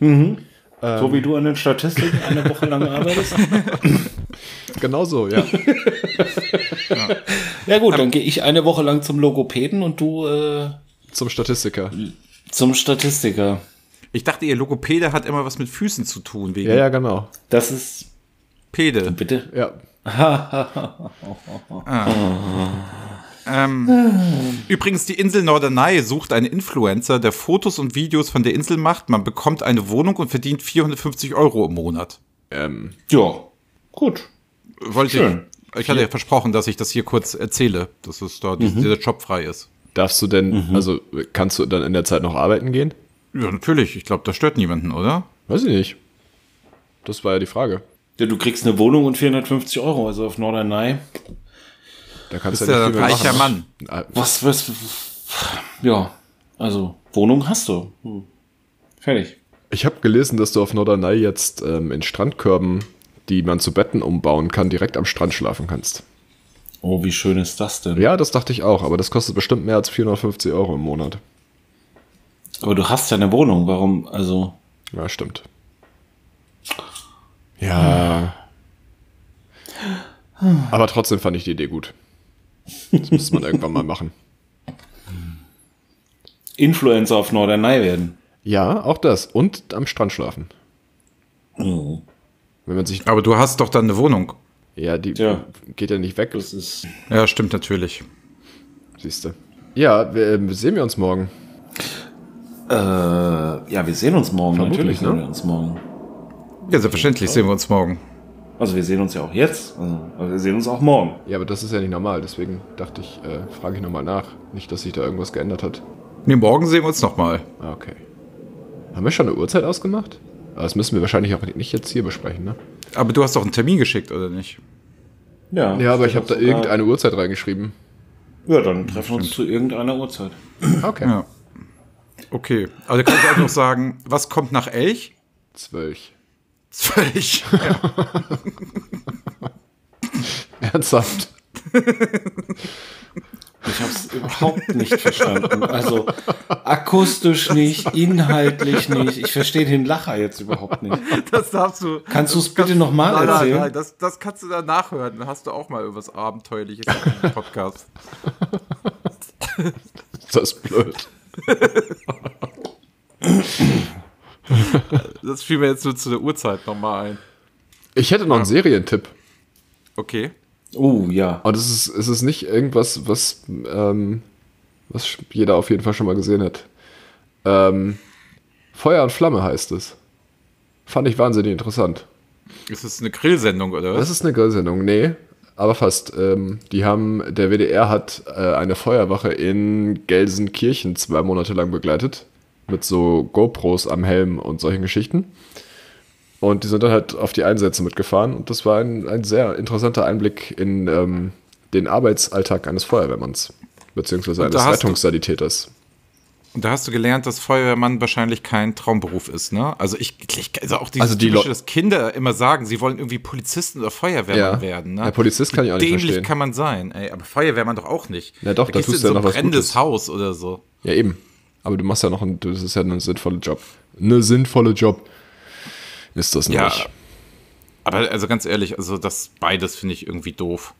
so wie du an den Statistiken eine Woche lang arbeitest. Genau so, ja. Ja gut, dann gehe ich eine Woche lang zum Logopäden und du äh, Zum Statistiker. zum Statistiker. Ich dachte, ihr Logopäde hat immer was mit Füßen zu tun, wegen Ja, ja, genau. Das ist Pede. bitte. Ja. Ähm, übrigens, die Insel Norderney sucht einen Influencer, der Fotos und Videos von der Insel macht. Man bekommt eine Wohnung und verdient 450 Euro im Monat. Ähm, Ja, gut. Wollte Schön. ich. Ich hatte ja versprochen, dass ich das hier kurz erzähle, dass es da dieser Job frei ist. darfst du denn, also kannst du dann in der Zeit noch arbeiten gehen? Ja, natürlich. Ich glaube, das stört niemanden, oder? Weiß ich nicht. Das war ja die Frage. Ja, du kriegst eine Wohnung und 450 Euro, also auf Norderney. Da kannst du ja nicht viel mehr reicher machen. Mann. Ah, Was, was, ja, also Wohnung hast du. Hm. Fertig. Ich habe gelesen, dass du auf Norderney jetzt ähm, in Strandkörben, die man zu Betten umbauen kann, direkt am Strand schlafen kannst. Oh, wie schön ist das denn? Ja, das dachte ich auch, aber das kostet bestimmt mehr als 450 Euro im Monat. Aber du hast ja eine Wohnung, warum, also, Ja, stimmt. Ja. Aber trotzdem fand ich die Idee gut. Das müsste man irgendwann mal machen. Influencer auf Norderney werden. Ja, auch das. Und am Strand schlafen. Wenn man sich. Aber du hast doch dann eine Wohnung. Ja, die Ja. geht ja nicht weg, Das ist, Ja, stimmt natürlich. siehst du. Ja, wir, äh, sehen wir uns morgen. äh, ja, wir sehen uns morgen, Vermutlich, natürlich sehen ne? wir uns morgen. Ja, selbstverständlich sehen wir uns morgen. Also wir sehen uns ja auch jetzt, also, wir sehen uns auch morgen. Ja, aber das ist ja nicht normal, deswegen dachte ich, äh, frage ich nochmal nach. Nicht, dass sich da irgendwas geändert hat. Nee, morgen sehen wir uns nochmal. Ah, okay. Haben wir schon eine Uhrzeit ausgemacht? Aber das müssen wir wahrscheinlich auch nicht jetzt hier besprechen, ne? Aber du hast doch einen Termin geschickt, oder nicht? Ja, Ja, aber ich habe da sogar- irgendeine Uhrzeit reingeschrieben. Ja, dann treffen wir uns zu irgendeiner Uhrzeit. Okay. Ja. Okay. Da kann ich auch noch sagen, was kommt nach Elch? Zwölf. Zwölf. Ernsthaft? Ich habe es überhaupt nicht verstanden. Also akustisch nicht, inhaltlich nicht. Ich verstehe den Lacher jetzt überhaupt nicht. Das darfst du. Kannst du es bitte nochmal Nein, nein, erzählen? nein, das, das kannst du dann nachhören. Dann hast du auch mal irgendwas Abenteuerliches im Podcast. Das ist blöd. Das fiel mir jetzt nur zu der Uhrzeit nochmal ein. Ich hätte noch einen Serientipp. Okay. Oh ja. Und es ist, es ist nicht irgendwas, was, ähm, was jeder auf jeden Fall schon mal gesehen hat. Ähm, Feuer und Flamme heißt es. Fand ich wahnsinnig interessant. Ist das eine Grillsendung, oder was? Das ist eine Grillsendung, nee, aber fast. Ähm, die haben, der WDR hat äh, eine Feuerwache in Gelsenkirchen zwei Monate lang begleitet. Mit so GoPros am Helm und solchen Geschichten. Und die sind dann halt auf die Einsätze mitgefahren. Und das war ein, ein sehr interessanter Einblick in ähm, den Arbeitsalltag eines Feuerwehrmanns. Beziehungsweise da eines Rettungssanitäters. Und da hast du gelernt, dass Feuerwehrmann wahrscheinlich kein Traumberuf ist, ne? Also ich, ich also auch dieses Also die typische, dass Kinder immer sagen, sie wollen irgendwie Polizisten oder Feuerwehrmann Ja. werden, ne? Ja, Polizist kann ich auch nicht Dämlich verstehen. kann man sein, ey, aber Feuerwehrmann doch auch nicht. Ja, doch, da gehst tust in du ja so noch was ein brennendes Gutes. Haus oder so. Ja, eben. Aber du machst ja noch ein, das ist ja ein sinnvoller Job. Eine sinnvolle Job ist das Ja. nicht. Aber also ganz ehrlich, also das beides finde ich irgendwie doof.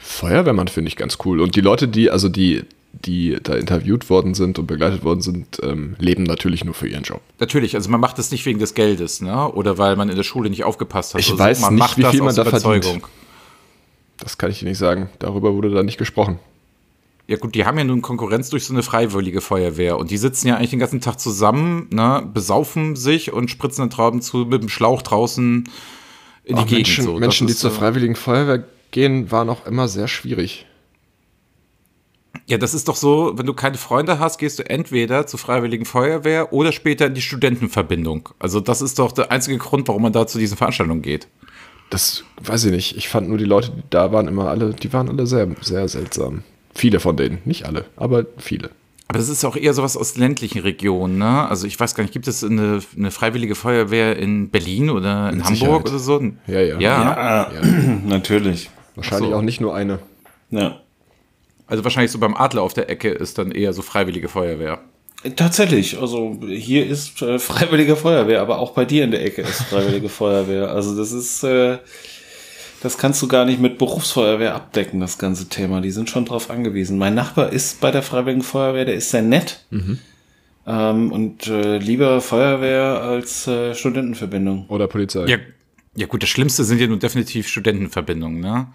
Feuerwehrmann finde ich ganz cool. Und die Leute, die, also die, die da interviewt worden sind und begleitet worden sind, ähm, leben natürlich nur für ihren Job. Natürlich, also man macht das nicht wegen des Geldes, ne? Oder weil man in der Schule nicht aufgepasst hat. Ich oder so. weiß man nicht, macht wie das viel man aus da verdient. Überzeugung. Das kann ich dir nicht sagen. Darüber wurde da nicht gesprochen. Ja gut, die haben ja nun Konkurrenz durch so eine freiwillige Feuerwehr und die sitzen ja eigentlich den ganzen Tag zusammen, ne, besaufen sich und spritzen dann Trauben zu mit dem Schlauch draußen in die Auch Gegend. Menschen, so. Menschen die ist, zur äh, Freiwilligen Feuerwehr gehen, waren auch immer sehr schwierig. Ja, das ist doch so, wenn du keine Freunde hast, gehst du entweder zur Freiwilligen Feuerwehr oder später in die Studentenverbindung. Also das ist doch der einzige Grund, warum man da zu diesen Veranstaltungen geht. Das weiß ich nicht. Ich fand nur die Leute, die da waren, immer alle, die waren alle sehr, sehr seltsam. Viele von denen. Nicht alle, aber viele. Aber das ist auch eher sowas aus ländlichen Regionen, ne? Also ich weiß gar nicht, gibt es eine, eine Freiwillige Feuerwehr in Berlin oder in Mit Hamburg Sicherheit. oder so? Ja, ja. Ja, Ah, natürlich. Wahrscheinlich so. auch nicht nur eine. Ja. also wahrscheinlich so beim Adler auf der Ecke ist dann eher so Freiwillige Feuerwehr. Tatsächlich, also hier ist äh, Freiwillige Feuerwehr, aber auch bei dir in der Ecke ist Freiwillige Feuerwehr. Also das ist, äh, das kannst du gar nicht mit Berufsfeuerwehr abdecken, das ganze Thema. Die sind schon drauf angewiesen. Mein Nachbar ist bei der Freiwilligen Feuerwehr, der ist sehr nett ähm, und äh, lieber Feuerwehr als äh, Studentenverbindung. Oder Polizei. Ja, ja gut, das Schlimmste sind ja nun definitiv Studentenverbindungen, ne?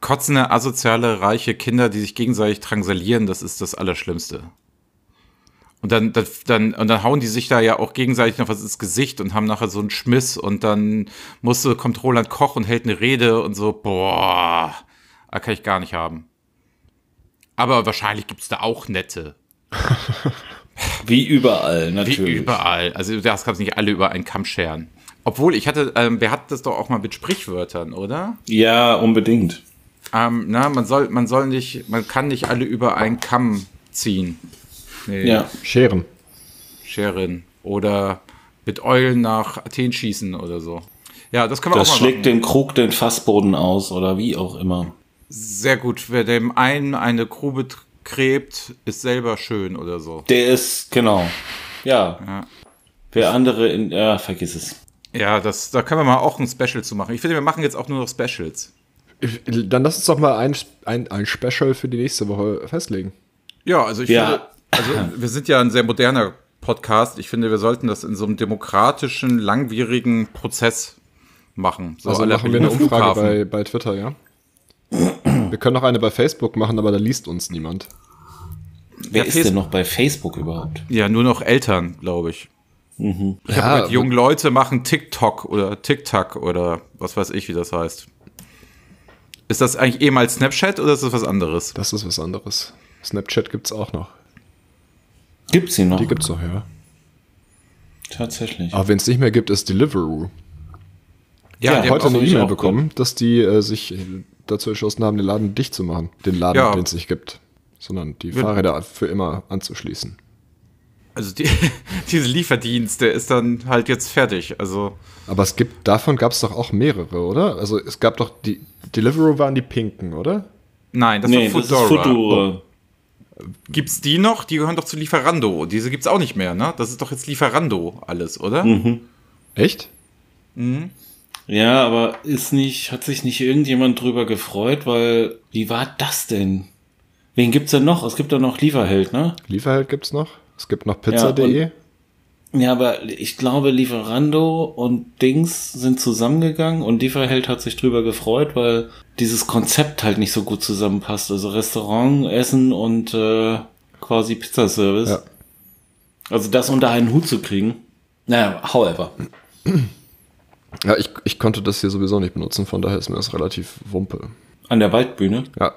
Kotzende, asoziale, reiche Kinder, die sich gegenseitig drangsalieren, das ist das Allerschlimmste. Und dann, das, dann, und dann hauen die sich da ja auch gegenseitig noch was ins Gesicht und haben nachher so einen Schmiss und dann musste, kommt Roland Koch und hält eine Rede und so, boah, kann ich gar nicht haben. Aber wahrscheinlich gibt's da auch nette. Wie überall, Wie natürlich. überall. Also das kannst nicht alle über einen Kamm scheren. Obwohl, ich hatte, ähm, wir hatten das doch auch mal mit Sprichwörtern, oder? Ja, unbedingt. Ähm, na, man soll, man soll nicht, man kann nicht alle über einen Kamm ziehen. Nee, Ja. Scheren. Scheren. Oder mit Eulen nach Athen schießen oder so. Ja, das können wir Das auch mal schlägt machen. den Krug den Fassboden aus oder wie auch immer. Sehr gut. Wer dem einen eine Grube gräbt, ist selber schön oder so. Der ist, genau. Ja. Ja. Wer andere in, ja, vergiss es. Ja, das, da können wir mal auch ein Special zu machen. Ich finde, wir machen jetzt auch nur noch Specials. Dann lass uns doch mal ein, ein, ein Special für die nächste Woche festlegen. Ja, also ich Ja. finde, also wir sind ja ein sehr moderner Podcast. Ich finde, wir sollten das in so einem demokratischen, langwierigen Prozess machen. So Also machen wir eine Umfrage bei, bei Twitter, ja? Wir können auch eine bei Facebook machen, aber da liest uns niemand. Wer Ja, ist Face- denn noch bei Facebook überhaupt? Ja, nur noch Eltern, glaube ich. Ich Ja, habe gehört, junge Leute machen TikTok oder TikTok oder was weiß ich, wie das heißt. Ist das eigentlich ehemals Snapchat oder ist das was anderes? Das ist was anderes. Snapchat gibt's auch noch. Gibt's sie noch? Die gibt's noch, ja. Tatsächlich. Aber wenn es nicht mehr gibt, ist Deliveroo. Ja, die Heute eine E-Mail bekommen, dass die äh, sich äh, dazu entschlossen haben, den Laden dicht zu machen. Den Laden, Ja. den es nicht gibt. Sondern die Wir- Fahrräder für immer anzuschließen. Also die, diese Lieferdienst, der ist dann halt jetzt fertig. Also Aber es gibt, davon gab es doch auch mehrere, oder? Also es gab doch die Deliveroo waren die pinken, oder? nein, das nee, war das ist Foodora. Fudora. Gibt's die noch? Die gehören doch zu Lieferando. Diese gibt's auch nicht mehr, ne? Das ist doch jetzt Lieferando alles, oder? Echt? Ja, aber ist nicht, hat sich nicht irgendjemand drüber gefreut, weil, wie war das denn? Wen gibt's denn noch? Es gibt doch noch Lieferheld, ne? Lieferheld gibt's noch. Es gibt noch pizza.de. Ja, aber ich glaube, Lieferando und Dings sind zusammengegangen und Lieferheld hat sich drüber gefreut, weil dieses Konzept halt nicht so gut zusammenpasst. Also Restaurant, Essen und äh, quasi Pizzaservice. Ja. Also das unter einen Hut zu kriegen. Naja, however. Ja, ich, ich konnte das hier sowieso nicht benutzen, von daher ist mir das relativ wumpe. An der Waldbühne. Ja,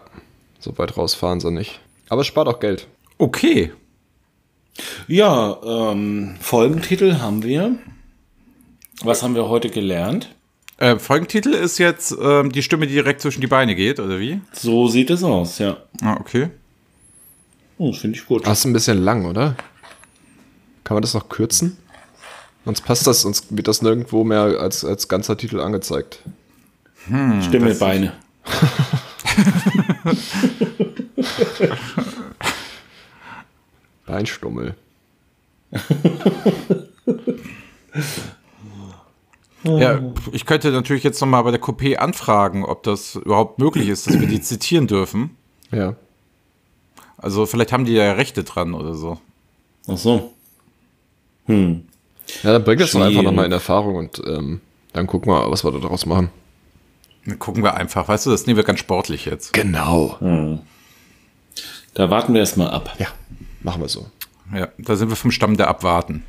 so weit rausfahren sie nicht. Aber es spart auch Geld. Okay. Ja, ähm, Folgentitel haben wir. Was haben wir heute gelernt? Äh, Folgentitel ist jetzt ähm, die Stimme, die direkt zwischen die Beine geht, oder wie? So sieht es aus, ja. Ah, okay. Oh, das finde ich gut. Das ist ein bisschen lang, oder? Kann man das noch kürzen? Sonst passt das, sonst wird das nirgendwo mehr als, als ganzer Titel angezeigt. Stimme, Beine. Beinstummel. Ja, ich könnte natürlich jetzt nochmal bei der Coupé anfragen, ob das überhaupt möglich ist, dass wir die zitieren dürfen. Ja. Also vielleicht haben die ja Rechte dran oder so. Ach so. Hm. Ja, dann bring das doch einfach nochmal in Erfahrung und ähm, dann gucken wir, was wir da draus machen. Dann gucken wir einfach, weißt du, das nehmen wir ganz sportlich jetzt. Genau. Da warten wir erstmal ab. Ja, machen wir so. Ja, da sind wir vom Stamm der Abwarten.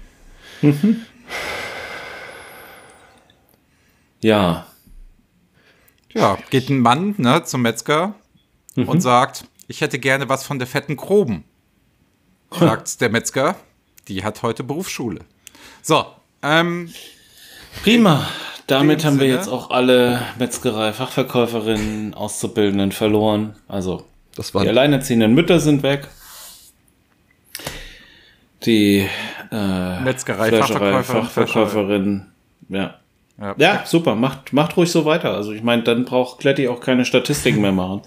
Ja. Ja, geht ein Mann ne, zum Metzger und sagt, ich hätte gerne was von der fetten Groben. Sagt der Metzger, die hat heute Berufsschule. So, ähm, Prima. Damit haben wir Sinne- jetzt auch alle Metzgerei-Fachverkäuferinnen, Auszubildenden verloren. Also Das die alleinerziehenden Mütter sind weg. Die äh, Metzgerei, Fleischerei, Fachverkäufer, Fachverkäuferin. Ja. Ja. ja, super. Macht, macht ruhig so weiter. Also ich meine, dann braucht Kletti auch keine Statistiken mehr machen.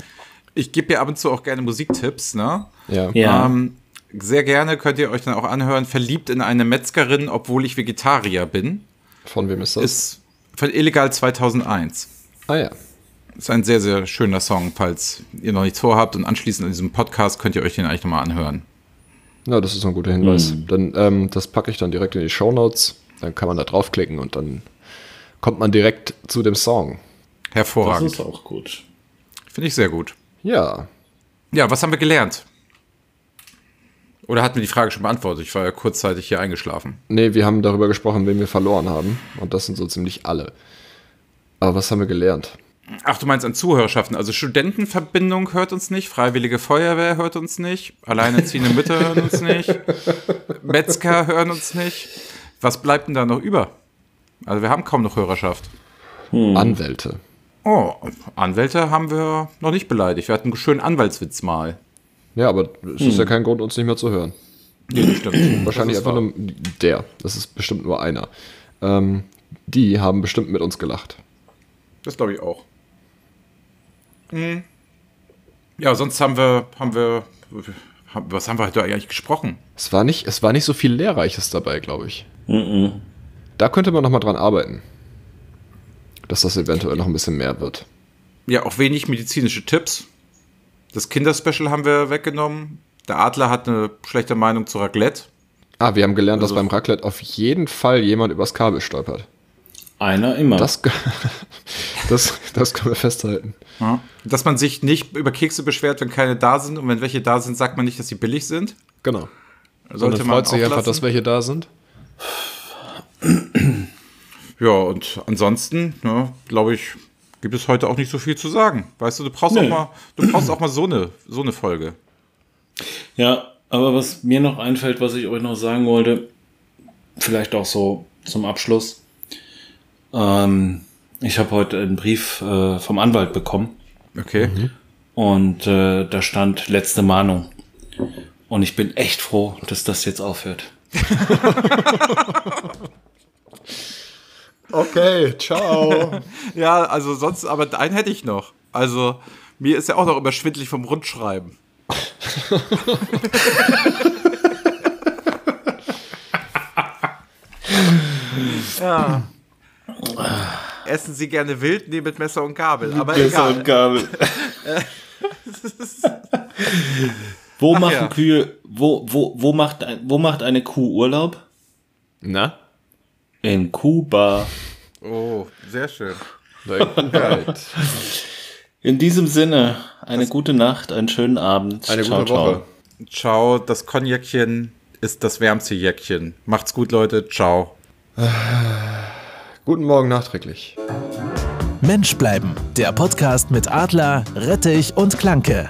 ich gebe ja ab und zu auch gerne Musiktipps, ne? ja. Ja. Ähm, sehr gerne könnt ihr euch dann auch anhören, verliebt in eine Metzgerin, obwohl ich Vegetarier bin, Von wem ist das? ist von Illegal 2001. ah ja. Ist ein sehr, sehr schöner Song, falls ihr noch nichts vorhabt. Und anschließend an diesem Podcast könnt ihr euch den eigentlich nochmal anhören. Ja, das ist ein guter Hinweis. Dann, ähm, das packe ich dann direkt in die Shownotes. Dann kann man da draufklicken und dann kommt man direkt zu dem Song. Das Hervorragend. ist auch gut. Finde ich sehr gut. Ja. Ja, was haben wir gelernt? Oder hat mir die Frage schon beantwortet? Ich war ja kurzzeitig hier eingeschlafen. Nee, wir haben darüber gesprochen, wen wir verloren haben. Und das sind so ziemlich alle. Aber was haben wir gelernt? Ach, du meinst an Zuhörerschaften. Also Studentenverbindung hört uns nicht, Freiwillige Feuerwehr hört uns nicht, alleinerziehende Mütter hören uns nicht, Metzger hören uns nicht. Was bleibt denn da noch über? Also wir haben kaum noch Hörerschaft. Anwälte. Oh, Anwälte haben wir noch nicht beleidigt. Wir hatten einen schönen Anwaltswitz mal. Ja, aber es ist ja kein Grund, uns nicht mehr zu hören. Nee, das stimmt. Wahrscheinlich Das einfach wahr. nur der. Das ist bestimmt nur einer. Ähm, die haben bestimmt mit uns gelacht. Das glaube ich auch. Hm. Ja, sonst haben wir, haben wir, was haben wir heute eigentlich gesprochen? Es war nicht, es war nicht so viel Lehrreiches dabei, glaube ich. Da könnte man noch mal dran arbeiten. Dass das eventuell noch ein bisschen mehr wird. Ja, auch wenig medizinische Tipps. Das Kinderspecial haben wir weggenommen. Der Adler hat eine schlechte Meinung zu Raclette. Ah, wir haben gelernt, Also- dass beim Raclette auf jeden Fall jemand übers Kabel stolpert. Einer immer. Das, das, das können wir festhalten. Ja. Dass man sich nicht über Kekse beschwert, wenn keine da sind. Und wenn welche da sind, sagt man nicht, dass sie billig sind. Genau. Sollte Sondern man freut sich einfach, dass welche da sind. Ja, und ansonsten, ne, glaube ich, gibt es heute auch nicht so viel zu sagen. Weißt du, du brauchst Nee. auch mal, du brauchst auch mal so eine, so eine Folge. Ja, aber was mir noch einfällt, was ich euch noch sagen wollte, vielleicht auch so zum Abschluss. Ähm, ich habe heute einen Brief äh, vom Anwalt bekommen Okay. und äh, da stand letzte Mahnung. Und ich bin echt froh, dass das jetzt aufhört. Okay, ciao. Ja, also sonst, aber einen hätte ich noch. Also, mir ist ja auch noch immer schwindlig vom Rundschreiben. ja. Essen Sie gerne wild? Nee, mit Messer und Gabel. Aber egal. Gabel. wo Ach machen ja. Kühe, wo, wo, wo macht, ein, wo macht eine Kuh Urlaub? Na? In Kuba. Oh, sehr schön. In diesem Sinne, eine gute Nacht, einen schönen Abend. Eine Ciao, gute ciao. Woche. Ciao, das Cognacchen ist das wärmste Jäckchen. Macht's gut, Leute. Ciao. Guten Morgen nachträglich. Mensch bleiben, der Podcast mit Adler, Rettich und Klanke.